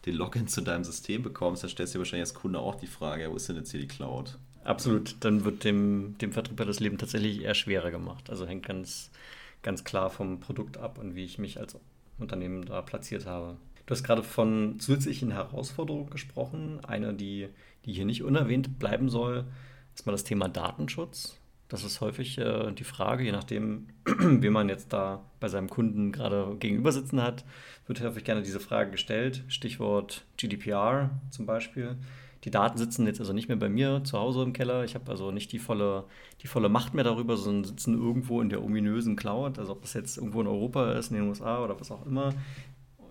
den Login zu deinem System bekommst, dann stellst du dir wahrscheinlich als Kunde auch die Frage, wo ist denn jetzt hier die Cloud? Absolut, dann wird dem, dem Vertriebler das Leben tatsächlich eher schwerer gemacht. Also hängt ganz, ganz klar vom Produkt ab und wie ich mich als Unternehmen da platziert habe. Du hast gerade von zusätzlichen Herausforderungen gesprochen. Eine, die, die hier nicht unerwähnt bleiben soll, ist mal das Thema Datenschutz. Das ist häufig äh, die Frage, je nachdem, wie man jetzt da bei seinem Kunden gerade gegenüber sitzen hat, wird häufig gerne diese Frage gestellt. Stichwort GDPR zum Beispiel. Die Daten sitzen jetzt also nicht mehr bei mir zu Hause im Keller. Ich habe also nicht die volle, die volle Macht mehr darüber, sondern sitzen irgendwo in der ominösen Cloud. Also ob das jetzt irgendwo in Europa ist, in den USA oder was auch immer.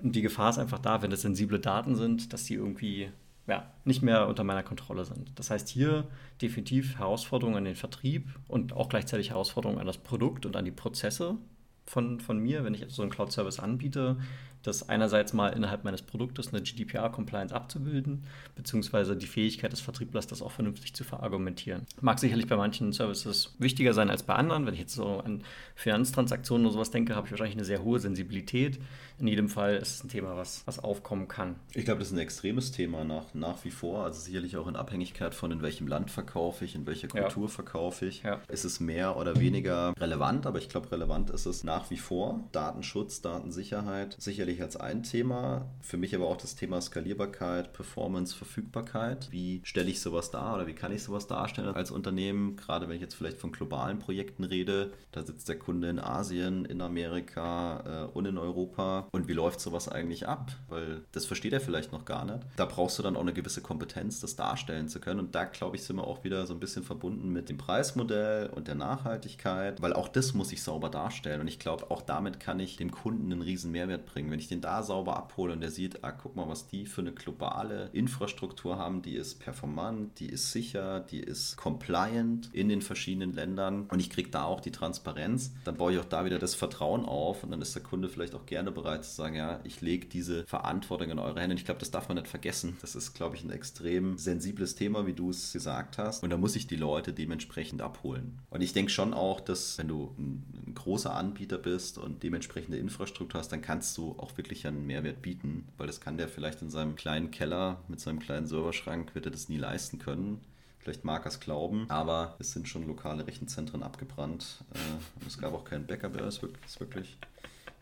Und die Gefahr ist einfach da, wenn das sensible Daten sind, dass die irgendwie ja, nicht mehr unter meiner Kontrolle sind. Das heißt, hier definitiv Herausforderungen an den Vertrieb und auch gleichzeitig Herausforderungen an das Produkt und an die Prozesse von, von mir, wenn ich so einen Cloud-Service anbiete, das einerseits mal innerhalb meines Produktes eine GDPR-Compliance abzubilden, beziehungsweise die Fähigkeit des Vertrieblers, das auch vernünftig zu verargumentieren. Mag sicherlich bei manchen Services wichtiger sein als bei anderen. Wenn ich jetzt so an Finanztransaktionen oder sowas denke, habe ich wahrscheinlich eine sehr hohe Sensibilität. In jedem Fall ist es ein Thema, was, was aufkommen kann. Ich glaube, das ist ein extremes Thema nach, nach wie vor. Also sicherlich auch in Abhängigkeit von, in welchem Land verkaufe ich, in welcher Kultur ja. verkaufe ich. Ja. Ist es mehr oder weniger relevant, aber ich glaube, relevant ist es nach wie vor. Datenschutz, Datensicherheit, sicherlich sicherlich als ein Thema. Für mich aber auch das Thema Skalierbarkeit, Performance, Verfügbarkeit. Wie stelle ich sowas dar oder wie kann ich sowas darstellen als Unternehmen? Gerade wenn ich jetzt vielleicht von globalen Projekten rede, da sitzt der Kunde in Asien, in Amerika äh, und in Europa. Und wie läuft sowas eigentlich ab? Weil das versteht er vielleicht noch gar nicht. Da brauchst du dann auch eine gewisse Kompetenz, das darstellen zu können. Und da, glaube ich, sind wir auch wieder so ein bisschen verbunden mit dem Preismodell und der Nachhaltigkeit, weil auch das muss ich sauber darstellen. Und ich glaube, auch damit kann ich dem Kunden einen riesen Mehrwert bringen. Wenn ich den da sauber abhole und der sieht, ah, guck mal, was die für eine globale Infrastruktur haben, die ist performant, die ist sicher, die ist compliant in den verschiedenen Ländern und ich kriege da auch die Transparenz, dann baue ich auch da wieder das Vertrauen auf und dann ist der Kunde vielleicht auch gerne bereit zu sagen, ja, ich lege diese Verantwortung in eure Hände. Und ich glaube, das darf man nicht vergessen. Das ist, glaube ich, ein extrem sensibles Thema, wie du es gesagt hast. Und da muss ich die Leute dementsprechend abholen. Und ich denke schon auch, dass wenn du ein, ein großer Anbieter bist und dementsprechende Infrastruktur hast, dann kannst du auch auch wirklich einen Mehrwert bieten, weil das kann der vielleicht in seinem kleinen Keller mit seinem kleinen Serverschrank, wird er das nie leisten können. Vielleicht mag er es glauben, aber es sind schon lokale Rechenzentren abgebrannt. Äh, es gab auch keinen Backup, ist wirklich, ist wirklich,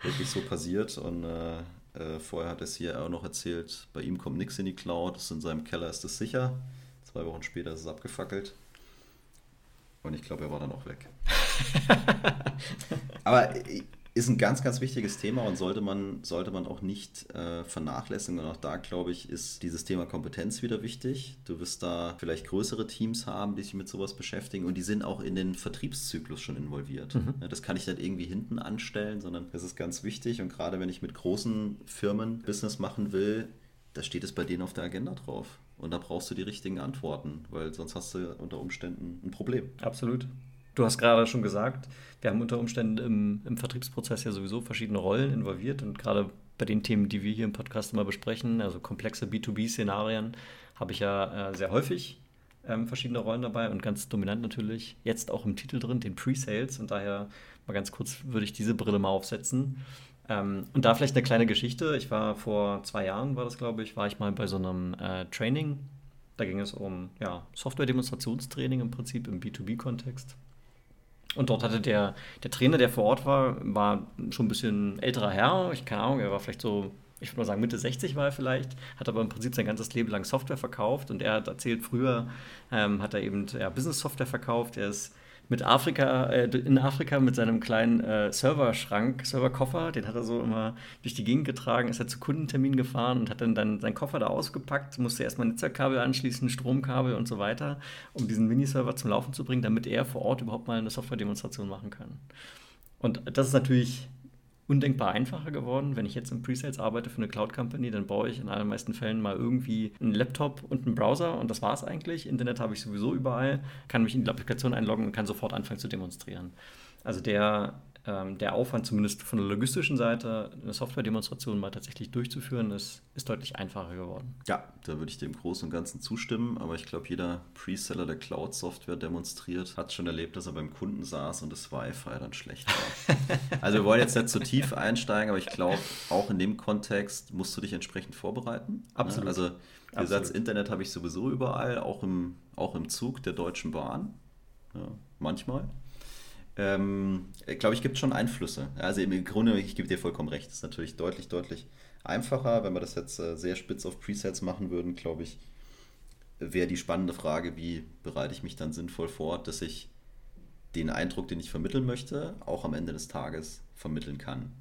wirklich so passiert. Und äh, äh, vorher hat er es hier auch noch erzählt, bei ihm kommt nichts in die Cloud, in seinem Keller ist es sicher. Zwei Wochen später ist es abgefackelt. Und ich glaube, er war dann auch weg. aber ist ein ganz, ganz wichtiges Thema und sollte man, sollte man auch nicht äh, vernachlässigen. Und auch da, glaube ich, ist dieses Thema Kompetenz wieder wichtig. Du wirst da vielleicht größere Teams haben, die sich mit sowas beschäftigen und die sind auch in den Vertriebszyklus schon involviert. Mhm. Das kann ich nicht irgendwie hinten anstellen, sondern das ist ganz wichtig. Und gerade wenn ich mit großen Firmen Business machen will, da steht es bei denen auf der Agenda drauf. Und da brauchst du die richtigen Antworten, weil sonst hast du unter Umständen ein Problem. Absolut. Du hast gerade schon gesagt, wir haben unter Umständen im, im Vertriebsprozess ja sowieso verschiedene Rollen involviert und gerade bei den Themen, die wir hier im Podcast immer besprechen, also komplexe B2B-Szenarien, habe ich ja äh, sehr häufig ähm, verschiedene Rollen dabei und ganz dominant natürlich jetzt auch im Titel drin, den Pre-Sales. Und daher mal ganz kurz würde ich diese Brille mal aufsetzen. Ähm, und da vielleicht eine kleine Geschichte. Ich war vor zwei Jahren, war das glaube ich, war ich mal bei so einem äh, Training. Da ging es um ja, Software-Demonstrationstraining im Prinzip im B2B-Kontext. Und dort hatte der, der Trainer, der vor Ort war, war schon ein bisschen älterer Herr. Ich keine Ahnung, er war vielleicht so, ich würde mal sagen, Mitte 60 war er vielleicht, hat aber im Prinzip sein ganzes Leben lang Software verkauft. Und er hat erzählt, früher ähm, hat er eben ja, Business-Software verkauft. Er ist mit Afrika, äh, in Afrika mit seinem kleinen äh, Serverschrank, Serverkoffer, den hat er so immer durch die Gegend getragen, ist er zu Kundentermin gefahren und hat dann, dann seinen Koffer da ausgepackt, musste erstmal Netzwerkkabel anschließen, Stromkabel und so weiter, um diesen Miniserver zum Laufen zu bringen, damit er vor Ort überhaupt mal eine Software-Demonstration machen kann. Und das ist natürlich undenkbar einfacher geworden. Wenn ich jetzt im Presales arbeite für eine Cloud-Company, dann brauche ich in allermeisten Fällen mal irgendwie einen Laptop und einen Browser und das war es eigentlich. Internet habe ich sowieso überall, kann mich in die Applikation einloggen und kann sofort anfangen zu demonstrieren. Also der ähm, der Aufwand, zumindest von der logistischen Seite, eine Software-Demonstration mal tatsächlich durchzuführen, ist, ist deutlich einfacher geworden. Ja, da würde ich dem Großen und Ganzen zustimmen, aber ich glaube, jeder Preseller, der Cloud-Software demonstriert, hat schon erlebt, dass er beim Kunden saß und das Wi-Fi dann schlecht war. also wir wollen jetzt nicht zu tief einsteigen, aber ich glaube, auch in dem Kontext musst du dich entsprechend vorbereiten. Ne? Absolut. Also der Satz Internet habe ich sowieso überall, auch im, auch im Zug der Deutschen Bahn. Ja, manchmal ähm, glaube ich, gibt schon Einflüsse. Also im Grunde, ich gebe dir vollkommen recht, ist natürlich deutlich, deutlich einfacher. Wenn wir das jetzt äh, sehr spitz auf Presets machen würden, glaube ich, wäre die spannende Frage, wie bereite ich mich dann sinnvoll vor, dass ich den Eindruck, den ich vermitteln möchte, auch am Ende des Tages vermitteln kann.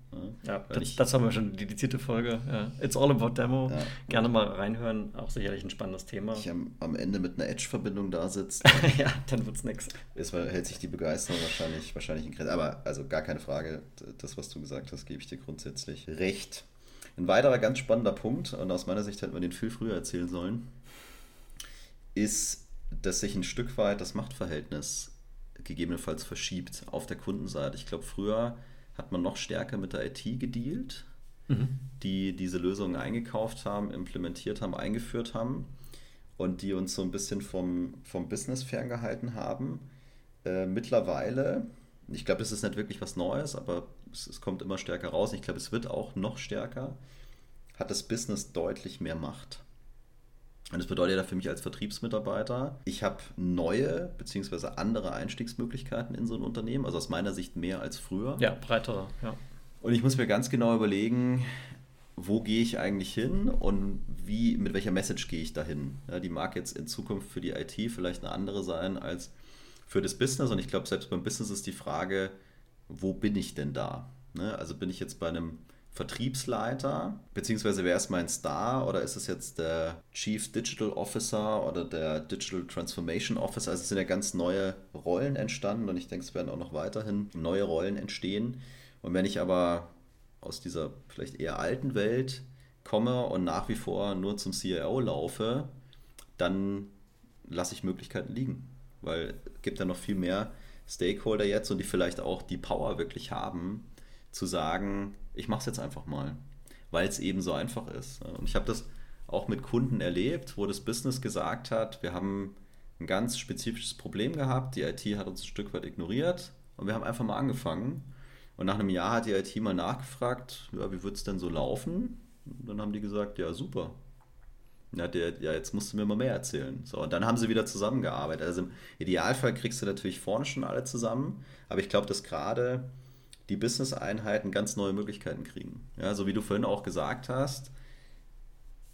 Ja, das, das, haben wir schon, die dedizierte Folge. Ja. It's all about Demo. Ja. Gerne mal reinhören, auch sicherlich ein spannendes Thema. Ich am, am Ende mit einer Edge-Verbindung da sitzt. ja, dann wird es nichts. hält sich die Begeisterung wahrscheinlich, wahrscheinlich in Grenzen. Aber also gar keine Frage, das, was du gesagt hast, gebe ich dir grundsätzlich recht. Ein weiterer ganz spannender Punkt, und aus meiner Sicht hätten wir den viel früher erzählen sollen, ist, dass sich ein Stück weit das Machtverhältnis gegebenenfalls verschiebt auf der Kundenseite. Ich glaube, früher hat man noch stärker mit der IT gedealt, mhm. die diese Lösungen eingekauft haben, implementiert haben, eingeführt haben und die uns so ein bisschen vom, vom Business ferngehalten haben. Äh, mittlerweile, ich glaube, das ist nicht wirklich was Neues, aber es, es kommt immer stärker raus. Ich glaube, es wird auch noch stärker, hat das Business deutlich mehr Macht. Und das bedeutet ja für mich als Vertriebsmitarbeiter, ich habe neue bzw. andere Einstiegsmöglichkeiten in so ein Unternehmen, also aus meiner Sicht mehr als früher. Ja, breiter, ja. Und ich muss mir ganz genau überlegen, wo gehe ich eigentlich hin und wie, mit welcher Message gehe ich dahin. Ja, die mag jetzt in Zukunft für die IT vielleicht eine andere sein als für das Business. Und ich glaube, selbst beim Business ist die Frage, wo bin ich denn da? Ne? Also bin ich jetzt bei einem Vertriebsleiter, beziehungsweise wer ist mein Star oder ist es jetzt der Chief Digital Officer oder der Digital Transformation Officer? Also es sind ja ganz neue Rollen entstanden und ich denke, es werden auch noch weiterhin neue Rollen entstehen. Und wenn ich aber aus dieser vielleicht eher alten Welt komme und nach wie vor nur zum CIO laufe, dann lasse ich Möglichkeiten liegen, weil es gibt ja noch viel mehr Stakeholder jetzt und die vielleicht auch die Power wirklich haben, zu sagen, ich mache es jetzt einfach mal, weil es eben so einfach ist. Und ich habe das auch mit Kunden erlebt, wo das Business gesagt hat, wir haben ein ganz spezifisches Problem gehabt, die IT hat uns ein Stück weit ignoriert und wir haben einfach mal angefangen. Und nach einem Jahr hat die IT mal nachgefragt, ja, wie wird es denn so laufen? Und dann haben die gesagt, ja, super. Ja, der, ja, jetzt musst du mir mal mehr erzählen. So, und dann haben sie wieder zusammengearbeitet. Also im Idealfall kriegst du natürlich vorne schon alle zusammen, aber ich glaube, dass gerade die Business-Einheiten ganz neue Möglichkeiten kriegen. Ja, so wie du vorhin auch gesagt hast,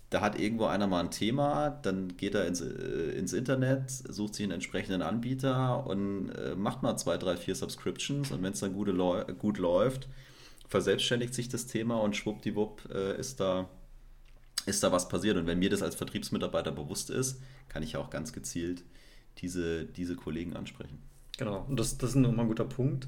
da hat irgendwo einer mal ein Thema, dann geht er ins, äh, ins Internet, sucht sich einen entsprechenden Anbieter und äh, macht mal zwei, drei, vier Subscriptions und wenn es dann gute, gut läuft, verselbstständigt sich das Thema und schwuppdiwupp äh, ist da ist da was passiert. Und wenn mir das als Vertriebsmitarbeiter bewusst ist, kann ich ja auch ganz gezielt diese, diese Kollegen ansprechen. Genau, und das, das ist nochmal ein guter Punkt,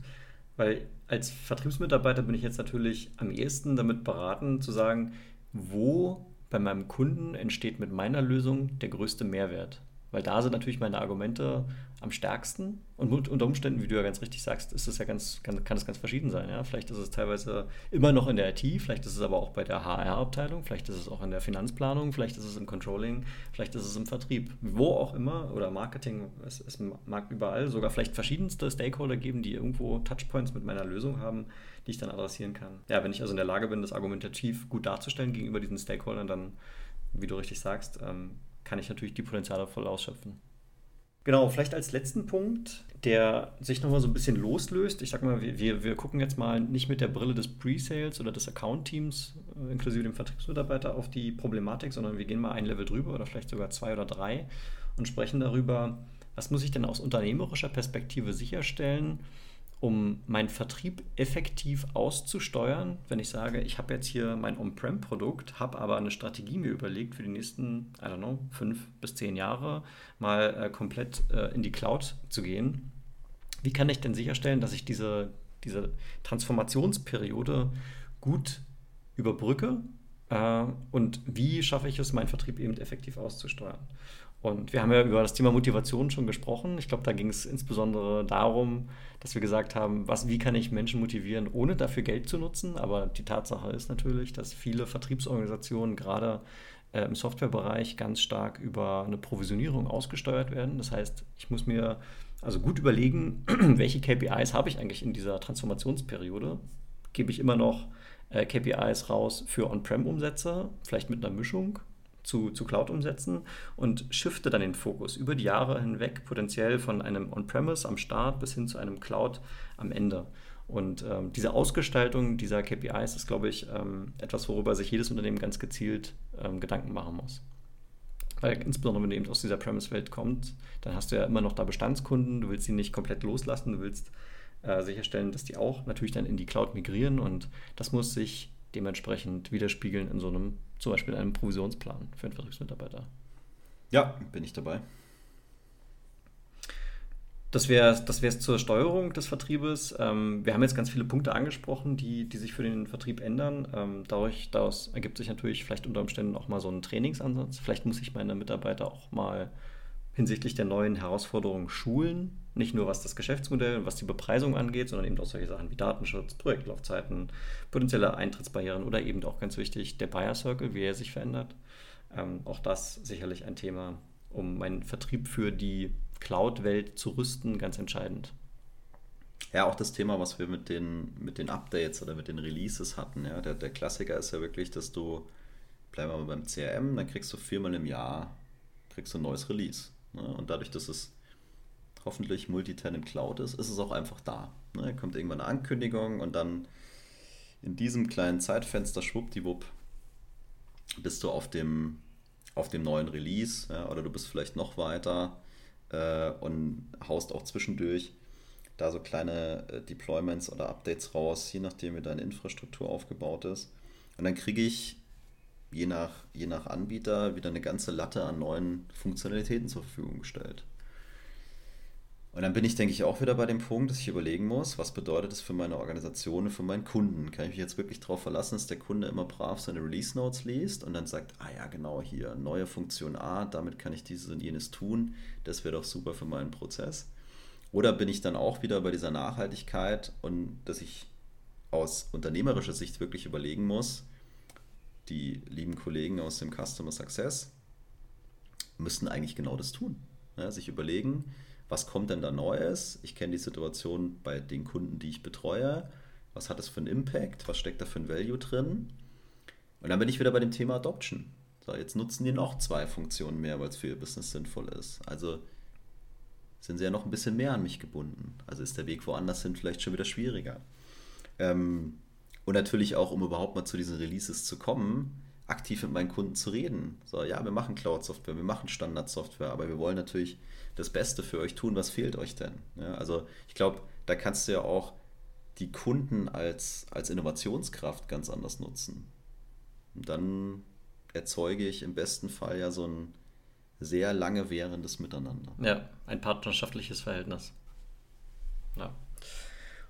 weil als Vertriebsmitarbeiter bin ich jetzt natürlich am ehesten damit beraten zu sagen, wo bei meinem Kunden entsteht mit meiner Lösung der größte Mehrwert. Weil da sind natürlich meine Argumente am stärksten. Und unter Umständen, wie du ja ganz richtig sagst, ist es ja ganz, kann, kann es ganz verschieden sein. Ja? Vielleicht ist es teilweise immer noch in der IT, vielleicht ist es aber auch bei der HR-Abteilung, vielleicht ist es auch in der Finanzplanung, vielleicht ist es im Controlling, vielleicht ist es im Vertrieb. Wo auch immer, oder Marketing, es, es mag überall sogar vielleicht verschiedenste Stakeholder geben, die irgendwo Touchpoints mit meiner Lösung haben, die ich dann adressieren kann. Ja, wenn ich also in der Lage bin, das argumentativ gut darzustellen gegenüber diesen Stakeholdern, dann, wie du richtig sagst, ähm, kann ich natürlich die Potenziale voll ausschöpfen. Genau, vielleicht als letzten Punkt, der sich nochmal so ein bisschen loslöst. Ich sag mal, wir, wir gucken jetzt mal nicht mit der Brille des Pre-Sales oder des Account-Teams, äh, inklusive dem Vertriebsmitarbeiter, auf die Problematik, sondern wir gehen mal ein Level drüber oder vielleicht sogar zwei oder drei und sprechen darüber, was muss ich denn aus unternehmerischer Perspektive sicherstellen, um meinen Vertrieb effektiv auszusteuern, wenn ich sage, ich habe jetzt hier mein On-Prem-Produkt, habe aber eine Strategie mir überlegt für die nächsten, I don't know, fünf bis zehn Jahre mal äh, komplett äh, in die Cloud zu gehen. Wie kann ich denn sicherstellen, dass ich diese, diese Transformationsperiode gut überbrücke äh, und wie schaffe ich es, meinen Vertrieb eben effektiv auszusteuern? Und wir haben ja über das Thema Motivation schon gesprochen. Ich glaube, da ging es insbesondere darum, dass wir gesagt haben, was, wie kann ich Menschen motivieren, ohne dafür Geld zu nutzen. Aber die Tatsache ist natürlich, dass viele Vertriebsorganisationen gerade äh, im Softwarebereich ganz stark über eine Provisionierung ausgesteuert werden. Das heißt, ich muss mir also gut überlegen, welche KPIs habe ich eigentlich in dieser Transformationsperiode. Gebe ich immer noch äh, KPIs raus für On-Prem-Umsätze, vielleicht mit einer Mischung zu, zu Cloud umsetzen und shifte dann den Fokus über die Jahre hinweg potenziell von einem On-Premise am Start bis hin zu einem Cloud am Ende. Und ähm, diese Ausgestaltung dieser KPIs ist, glaube ich, ähm, etwas, worüber sich jedes Unternehmen ganz gezielt ähm, Gedanken machen muss. Weil insbesondere, wenn du eben aus dieser Premise-Welt kommst, dann hast du ja immer noch da Bestandskunden, du willst sie nicht komplett loslassen, du willst äh, sicherstellen, dass die auch natürlich dann in die Cloud migrieren und das muss sich dementsprechend widerspiegeln in so einem, zum Beispiel einem Provisionsplan für einen Vertriebsmitarbeiter. Ja, bin ich dabei. Das wäre das zur Steuerung des Vertriebes. Ähm, wir haben jetzt ganz viele Punkte angesprochen, die, die sich für den Vertrieb ändern. Ähm, dadurch, daraus ergibt sich natürlich vielleicht unter Umständen auch mal so ein Trainingsansatz. Vielleicht muss ich meine Mitarbeiter auch mal hinsichtlich der neuen Herausforderungen schulen. Nicht nur was das Geschäftsmodell und was die Bepreisung angeht, sondern eben auch solche Sachen wie Datenschutz, Projektlaufzeiten, potenzielle Eintrittsbarrieren oder eben auch ganz wichtig der Buyer Circle, wie er sich verändert. Ähm, auch das sicherlich ein Thema, um meinen Vertrieb für die Cloud-Welt zu rüsten, ganz entscheidend. Ja, auch das Thema, was wir mit den, mit den Updates oder mit den Releases hatten. Ja, der, der Klassiker ist ja wirklich, dass du, bleiben wir mal beim CRM, dann kriegst du viermal im Jahr kriegst du ein neues Release. Ne? Und dadurch, dass es hoffentlich Multitenant Cloud ist, ist es auch einfach da. Ne? Kommt irgendwann eine Ankündigung und dann in diesem kleinen Zeitfenster schwuppdiwupp bist du auf dem, auf dem neuen Release ja, oder du bist vielleicht noch weiter äh, und haust auch zwischendurch da so kleine äh, Deployments oder Updates raus, je nachdem wie deine Infrastruktur aufgebaut ist. Und dann kriege ich je nach, je nach Anbieter wieder eine ganze Latte an neuen Funktionalitäten zur Verfügung gestellt. Und dann bin ich, denke ich, auch wieder bei dem Punkt, dass ich überlegen muss, was bedeutet das für meine Organisation und für meinen Kunden? Kann ich mich jetzt wirklich darauf verlassen, dass der Kunde immer brav seine Release Notes liest und dann sagt, ah ja, genau hier, neue Funktion A, damit kann ich dieses und jenes tun, das wäre doch super für meinen Prozess. Oder bin ich dann auch wieder bei dieser Nachhaltigkeit und dass ich aus unternehmerischer Sicht wirklich überlegen muss, die lieben Kollegen aus dem Customer Success müssten eigentlich genau das tun. Ja, sich überlegen, was kommt denn da Neues? Ich kenne die Situation bei den Kunden, die ich betreue. Was hat das für einen Impact? Was steckt da für ein Value drin? Und dann bin ich wieder bei dem Thema Adoption. So, jetzt nutzen die noch zwei Funktionen mehr, weil es für ihr Business sinnvoll ist. Also sind sie ja noch ein bisschen mehr an mich gebunden. Also ist der Weg woanders hin vielleicht schon wieder schwieriger. Ähm, und natürlich auch, um überhaupt mal zu diesen Releases zu kommen, aktiv mit meinen Kunden zu reden. So, ja, wir machen Cloud-Software, wir machen Standard-Software, aber wir wollen natürlich das Beste für euch tun. Was fehlt euch denn? Ja, also ich glaube, da kannst du ja auch die Kunden als, als Innovationskraft ganz anders nutzen. Und dann erzeuge ich im besten Fall ja so ein sehr lange währendes Miteinander. Ja, ein partnerschaftliches Verhältnis. Ja.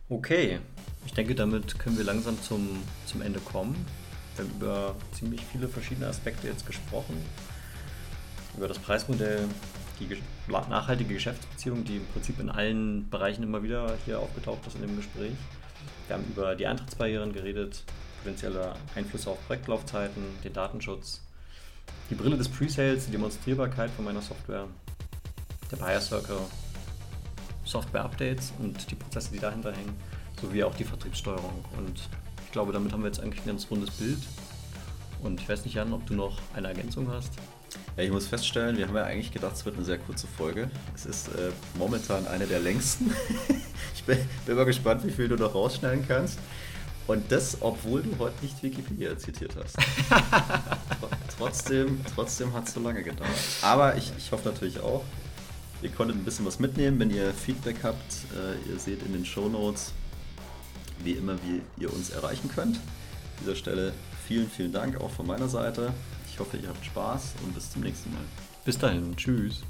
Okay, ich denke, damit können wir langsam zum, zum Ende kommen. Wir haben über ziemlich viele verschiedene Aspekte jetzt gesprochen. Über das Preismodell, die nachhaltige Geschäftsbeziehung, die im Prinzip in allen Bereichen immer wieder hier aufgetaucht ist in dem Gespräch. Wir haben über die Eintrittsbarrieren geredet, potenzielle Einflüsse auf Projektlaufzeiten, den Datenschutz, die Brille des Presales, die Demonstrierbarkeit von meiner Software, der Buyer Circle, Software-Updates und die Prozesse, die dahinter hängen, sowie auch die Vertriebssteuerung. Und ich glaube, damit haben wir jetzt eigentlich ein ganz rundes Bild. Und ich weiß nicht, Jan, ob du noch eine Ergänzung hast. Ja, ich muss feststellen, wir haben ja eigentlich gedacht, es wird eine sehr kurze Folge. Es ist äh, momentan eine der längsten. ich bin, bin mal gespannt, wie viel du noch rausschneiden kannst. Und das, obwohl du heute nicht Wikipedia zitiert hast. trotzdem trotzdem hat es so lange gedauert. Aber ich, ich hoffe natürlich auch, ihr konntet ein bisschen was mitnehmen. Wenn ihr Feedback habt, äh, ihr seht in den Show Notes, wie immer, wie ihr uns erreichen könnt. An dieser Stelle vielen, vielen Dank auch von meiner Seite. Ich hoffe, ihr habt Spaß und bis zum nächsten Mal. Bis dahin. Tschüss.